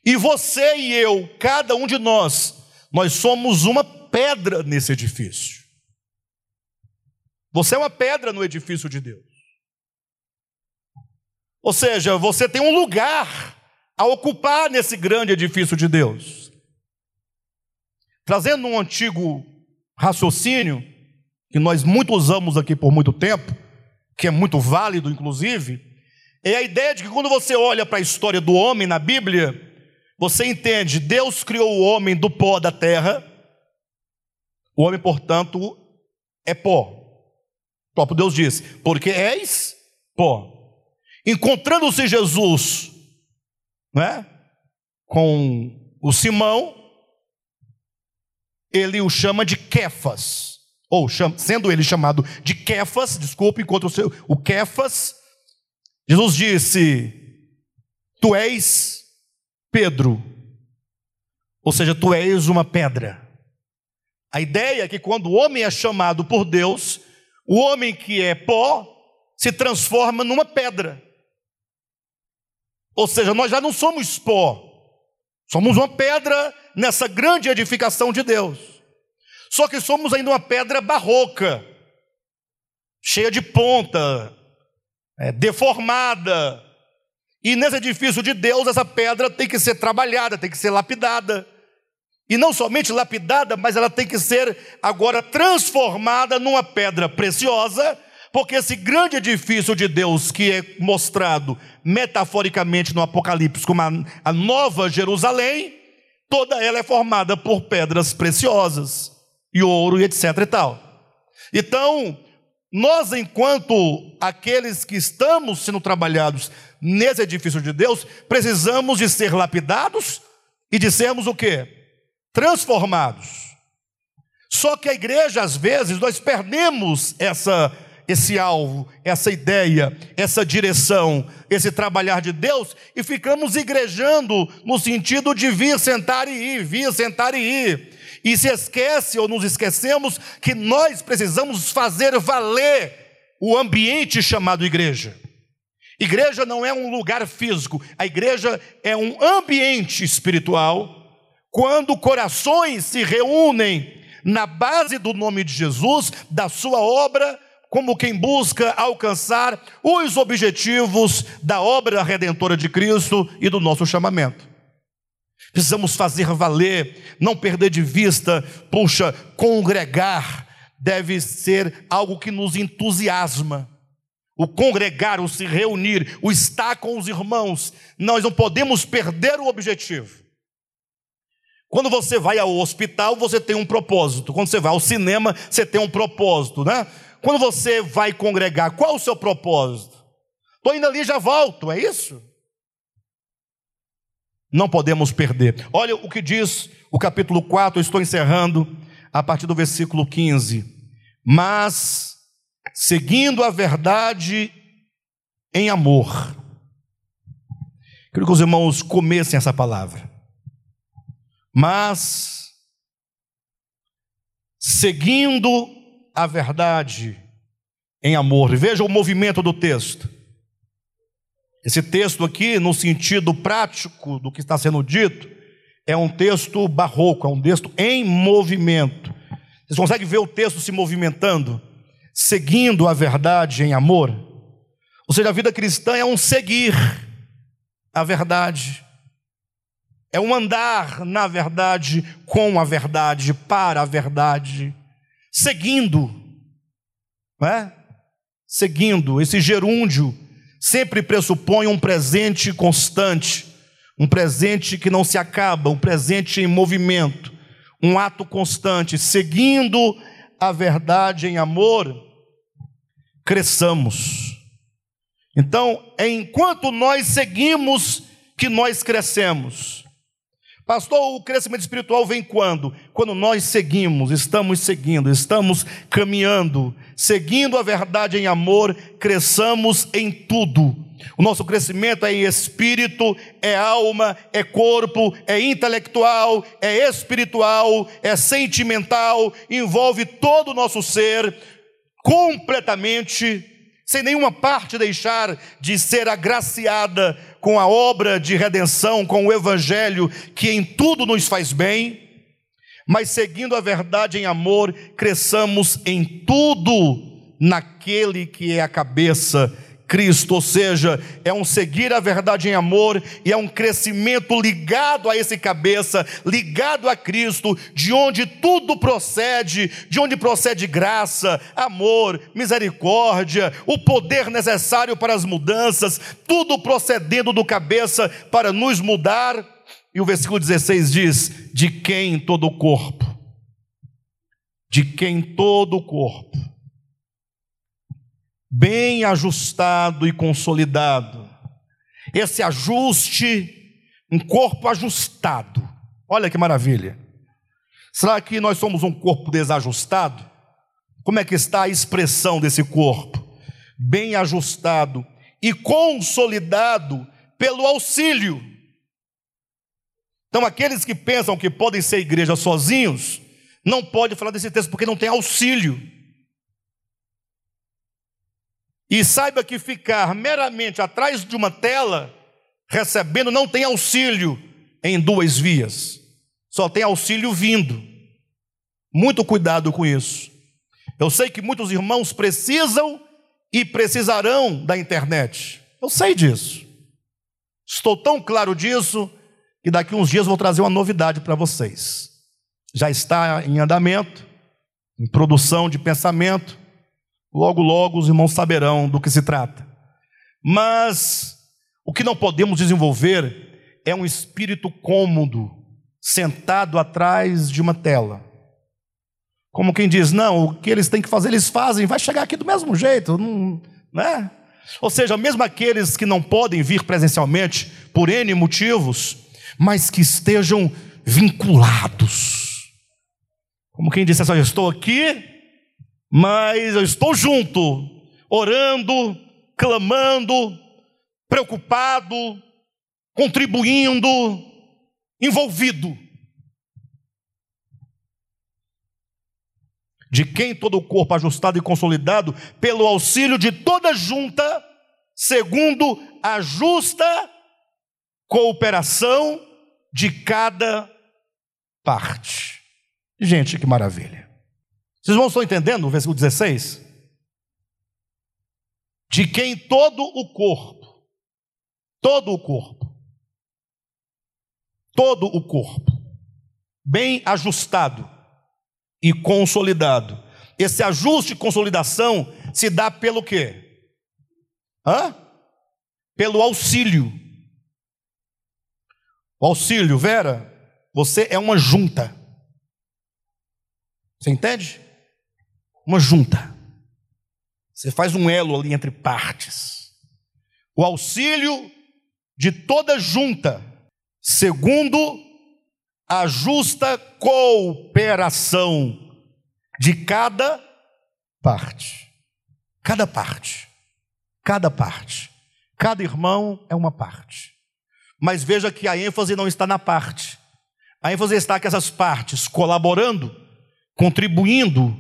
E você e eu, cada um de nós, nós somos uma pedra nesse edifício. Você é uma pedra no edifício de Deus. Ou seja, você tem um lugar a ocupar nesse grande edifício de Deus. Trazendo um antigo raciocínio, que nós muito usamos aqui por muito tempo, que é muito válido, inclusive, é a ideia de que quando você olha para a história do homem na Bíblia, você entende, Deus criou o homem do pó da terra, o homem, portanto, é pó. O próprio Deus diz: porque és pó. Encontrando-se Jesus né, com o Simão, ele o chama de Kefas, ou sendo ele chamado de Kefas, desculpe, enquanto o, seu, o Kefas, Jesus disse: Tu és Pedro, ou seja, tu és uma pedra. A ideia é que quando o homem é chamado por Deus, o homem que é pó se transforma numa pedra. Ou seja, nós já não somos pó, somos uma pedra nessa grande edificação de Deus. Só que somos ainda uma pedra barroca, cheia de ponta, é, deformada. E nesse edifício de Deus, essa pedra tem que ser trabalhada, tem que ser lapidada. E não somente lapidada, mas ela tem que ser agora transformada numa pedra preciosa porque esse grande edifício de Deus, que é mostrado metaforicamente no Apocalipse como a, a nova Jerusalém, toda ela é formada por pedras preciosas, e ouro e etc e tal. Então, nós, enquanto aqueles que estamos sendo trabalhados nesse edifício de Deus, precisamos de ser lapidados e de sermos o quê? Transformados. Só que a igreja, às vezes, nós perdemos essa esse alvo, essa ideia, essa direção, esse trabalhar de Deus e ficamos igrejando no sentido de vir, sentar e ir, vir, sentar e ir. E se esquece ou nos esquecemos que nós precisamos fazer valer o ambiente chamado igreja. Igreja não é um lugar físico, a igreja é um ambiente espiritual. Quando corações se reúnem na base do nome de Jesus, da sua obra, como quem busca alcançar os objetivos da obra redentora de Cristo e do nosso chamamento. Precisamos fazer valer, não perder de vista, puxa, congregar deve ser algo que nos entusiasma. O congregar, o se reunir, o estar com os irmãos, nós não podemos perder o objetivo. Quando você vai ao hospital, você tem um propósito. Quando você vai ao cinema, você tem um propósito, né? Quando você vai congregar, qual o seu propósito? Estou indo ali já volto, é isso? Não podemos perder. Olha o que diz o capítulo 4, estou encerrando a partir do versículo 15. Mas, seguindo a verdade em amor. Quero que os irmãos comecem essa palavra. Mas, seguindo a verdade em amor. Veja o movimento do texto. Esse texto aqui, no sentido prático do que está sendo dito, é um texto barroco, é um texto em movimento. Vocês conseguem ver o texto se movimentando, seguindo a verdade em amor? Ou seja, a vida cristã é um seguir a verdade, é um andar na verdade, com a verdade, para a verdade seguindo, não é? Seguindo, esse gerúndio sempre pressupõe um presente constante, um presente que não se acaba, um presente em movimento, um ato constante, seguindo a verdade em amor, cresçamos. Então, é enquanto nós seguimos que nós crescemos. Pastor, o crescimento espiritual vem quando? Quando nós seguimos, estamos seguindo, estamos caminhando, seguindo a verdade em amor, cresçamos em tudo, O nosso crescimento é em espírito, é alma, é corpo, é intelectual, é espiritual, é sentimental, envolve todo o nosso ser completamente, sem nenhuma parte deixar de ser agraciada com a obra de redenção, com o evangelho que em tudo nos faz bem mas seguindo a verdade em amor, cresçamos em tudo naquele que é a cabeça, Cristo, ou seja, é um seguir a verdade em amor e é um crescimento ligado a esse cabeça, ligado a Cristo, de onde tudo procede, de onde procede graça, amor, misericórdia, o poder necessário para as mudanças, tudo procedendo do cabeça para nos mudar. E o versículo 16 diz: De quem todo o corpo, de quem todo o corpo, bem ajustado e consolidado, esse ajuste, um corpo ajustado, olha que maravilha. Será que nós somos um corpo desajustado? Como é que está a expressão desse corpo? Bem ajustado e consolidado pelo auxílio então, aqueles que pensam que podem ser igreja sozinhos, não pode falar desse texto porque não tem auxílio. E saiba que ficar meramente atrás de uma tela, recebendo, não tem auxílio em duas vias, só tem auxílio vindo. Muito cuidado com isso. Eu sei que muitos irmãos precisam e precisarão da internet. Eu sei disso. Estou tão claro disso e daqui uns dias vou trazer uma novidade para vocês. Já está em andamento, em produção de pensamento. Logo, logo os irmãos saberão do que se trata. Mas o que não podemos desenvolver é um espírito cômodo, sentado atrás de uma tela. Como quem diz, não, o que eles têm que fazer, eles fazem, vai chegar aqui do mesmo jeito, não, né? Ou seja, mesmo aqueles que não podem vir presencialmente por N motivos, mas que estejam vinculados. Como quem disse assim: Eu estou aqui, mas eu estou junto, orando, clamando, preocupado, contribuindo, envolvido. De quem todo o corpo ajustado e consolidado pelo auxílio de toda junta, segundo a justa cooperação de cada parte. Gente, que maravilha. Vocês vão estão entendendo o versículo 16? De quem todo o corpo, todo o corpo, todo o corpo, bem ajustado e consolidado. Esse ajuste e consolidação se dá pelo quê? Hã? Pelo auxílio o auxílio, Vera, você é uma junta. Você entende? Uma junta. Você faz um elo ali entre partes. O auxílio de toda junta, segundo a justa cooperação de cada parte. Cada parte. Cada parte. Cada irmão é uma parte. Mas veja que a ênfase não está na parte. A ênfase está que essas partes colaborando, contribuindo,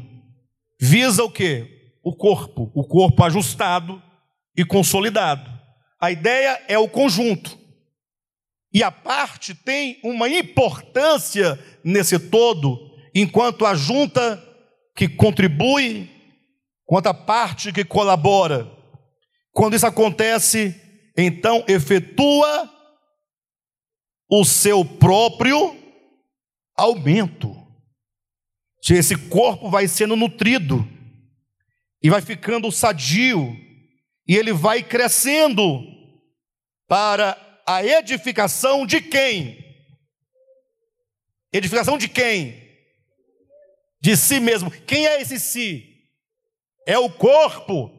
visa o quê? O corpo, o corpo ajustado e consolidado. A ideia é o conjunto. E a parte tem uma importância nesse todo, enquanto a junta que contribui, quanto a parte que colabora. Quando isso acontece, então efetua o seu próprio aumento. Esse corpo vai sendo nutrido e vai ficando sadio, e ele vai crescendo para a edificação de quem? Edificação de quem? De si mesmo. Quem é esse si? É o corpo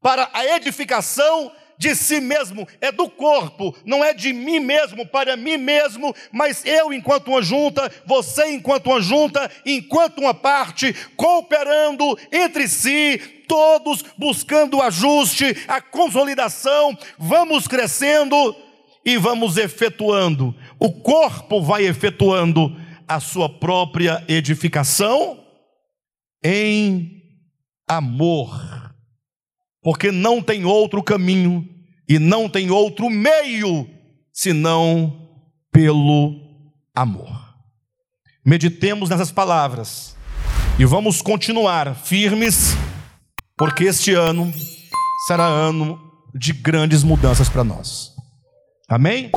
para a edificação de si mesmo, é do corpo, não é de mim mesmo para mim mesmo, mas eu enquanto uma junta, você enquanto uma junta, enquanto uma parte, cooperando entre si, todos buscando o ajuste, a consolidação, vamos crescendo e vamos efetuando. O corpo vai efetuando a sua própria edificação em amor porque não tem outro caminho e não tem outro meio senão pelo amor. Meditemos nessas palavras e vamos continuar firmes, porque este ano será ano de grandes mudanças para nós. Amém?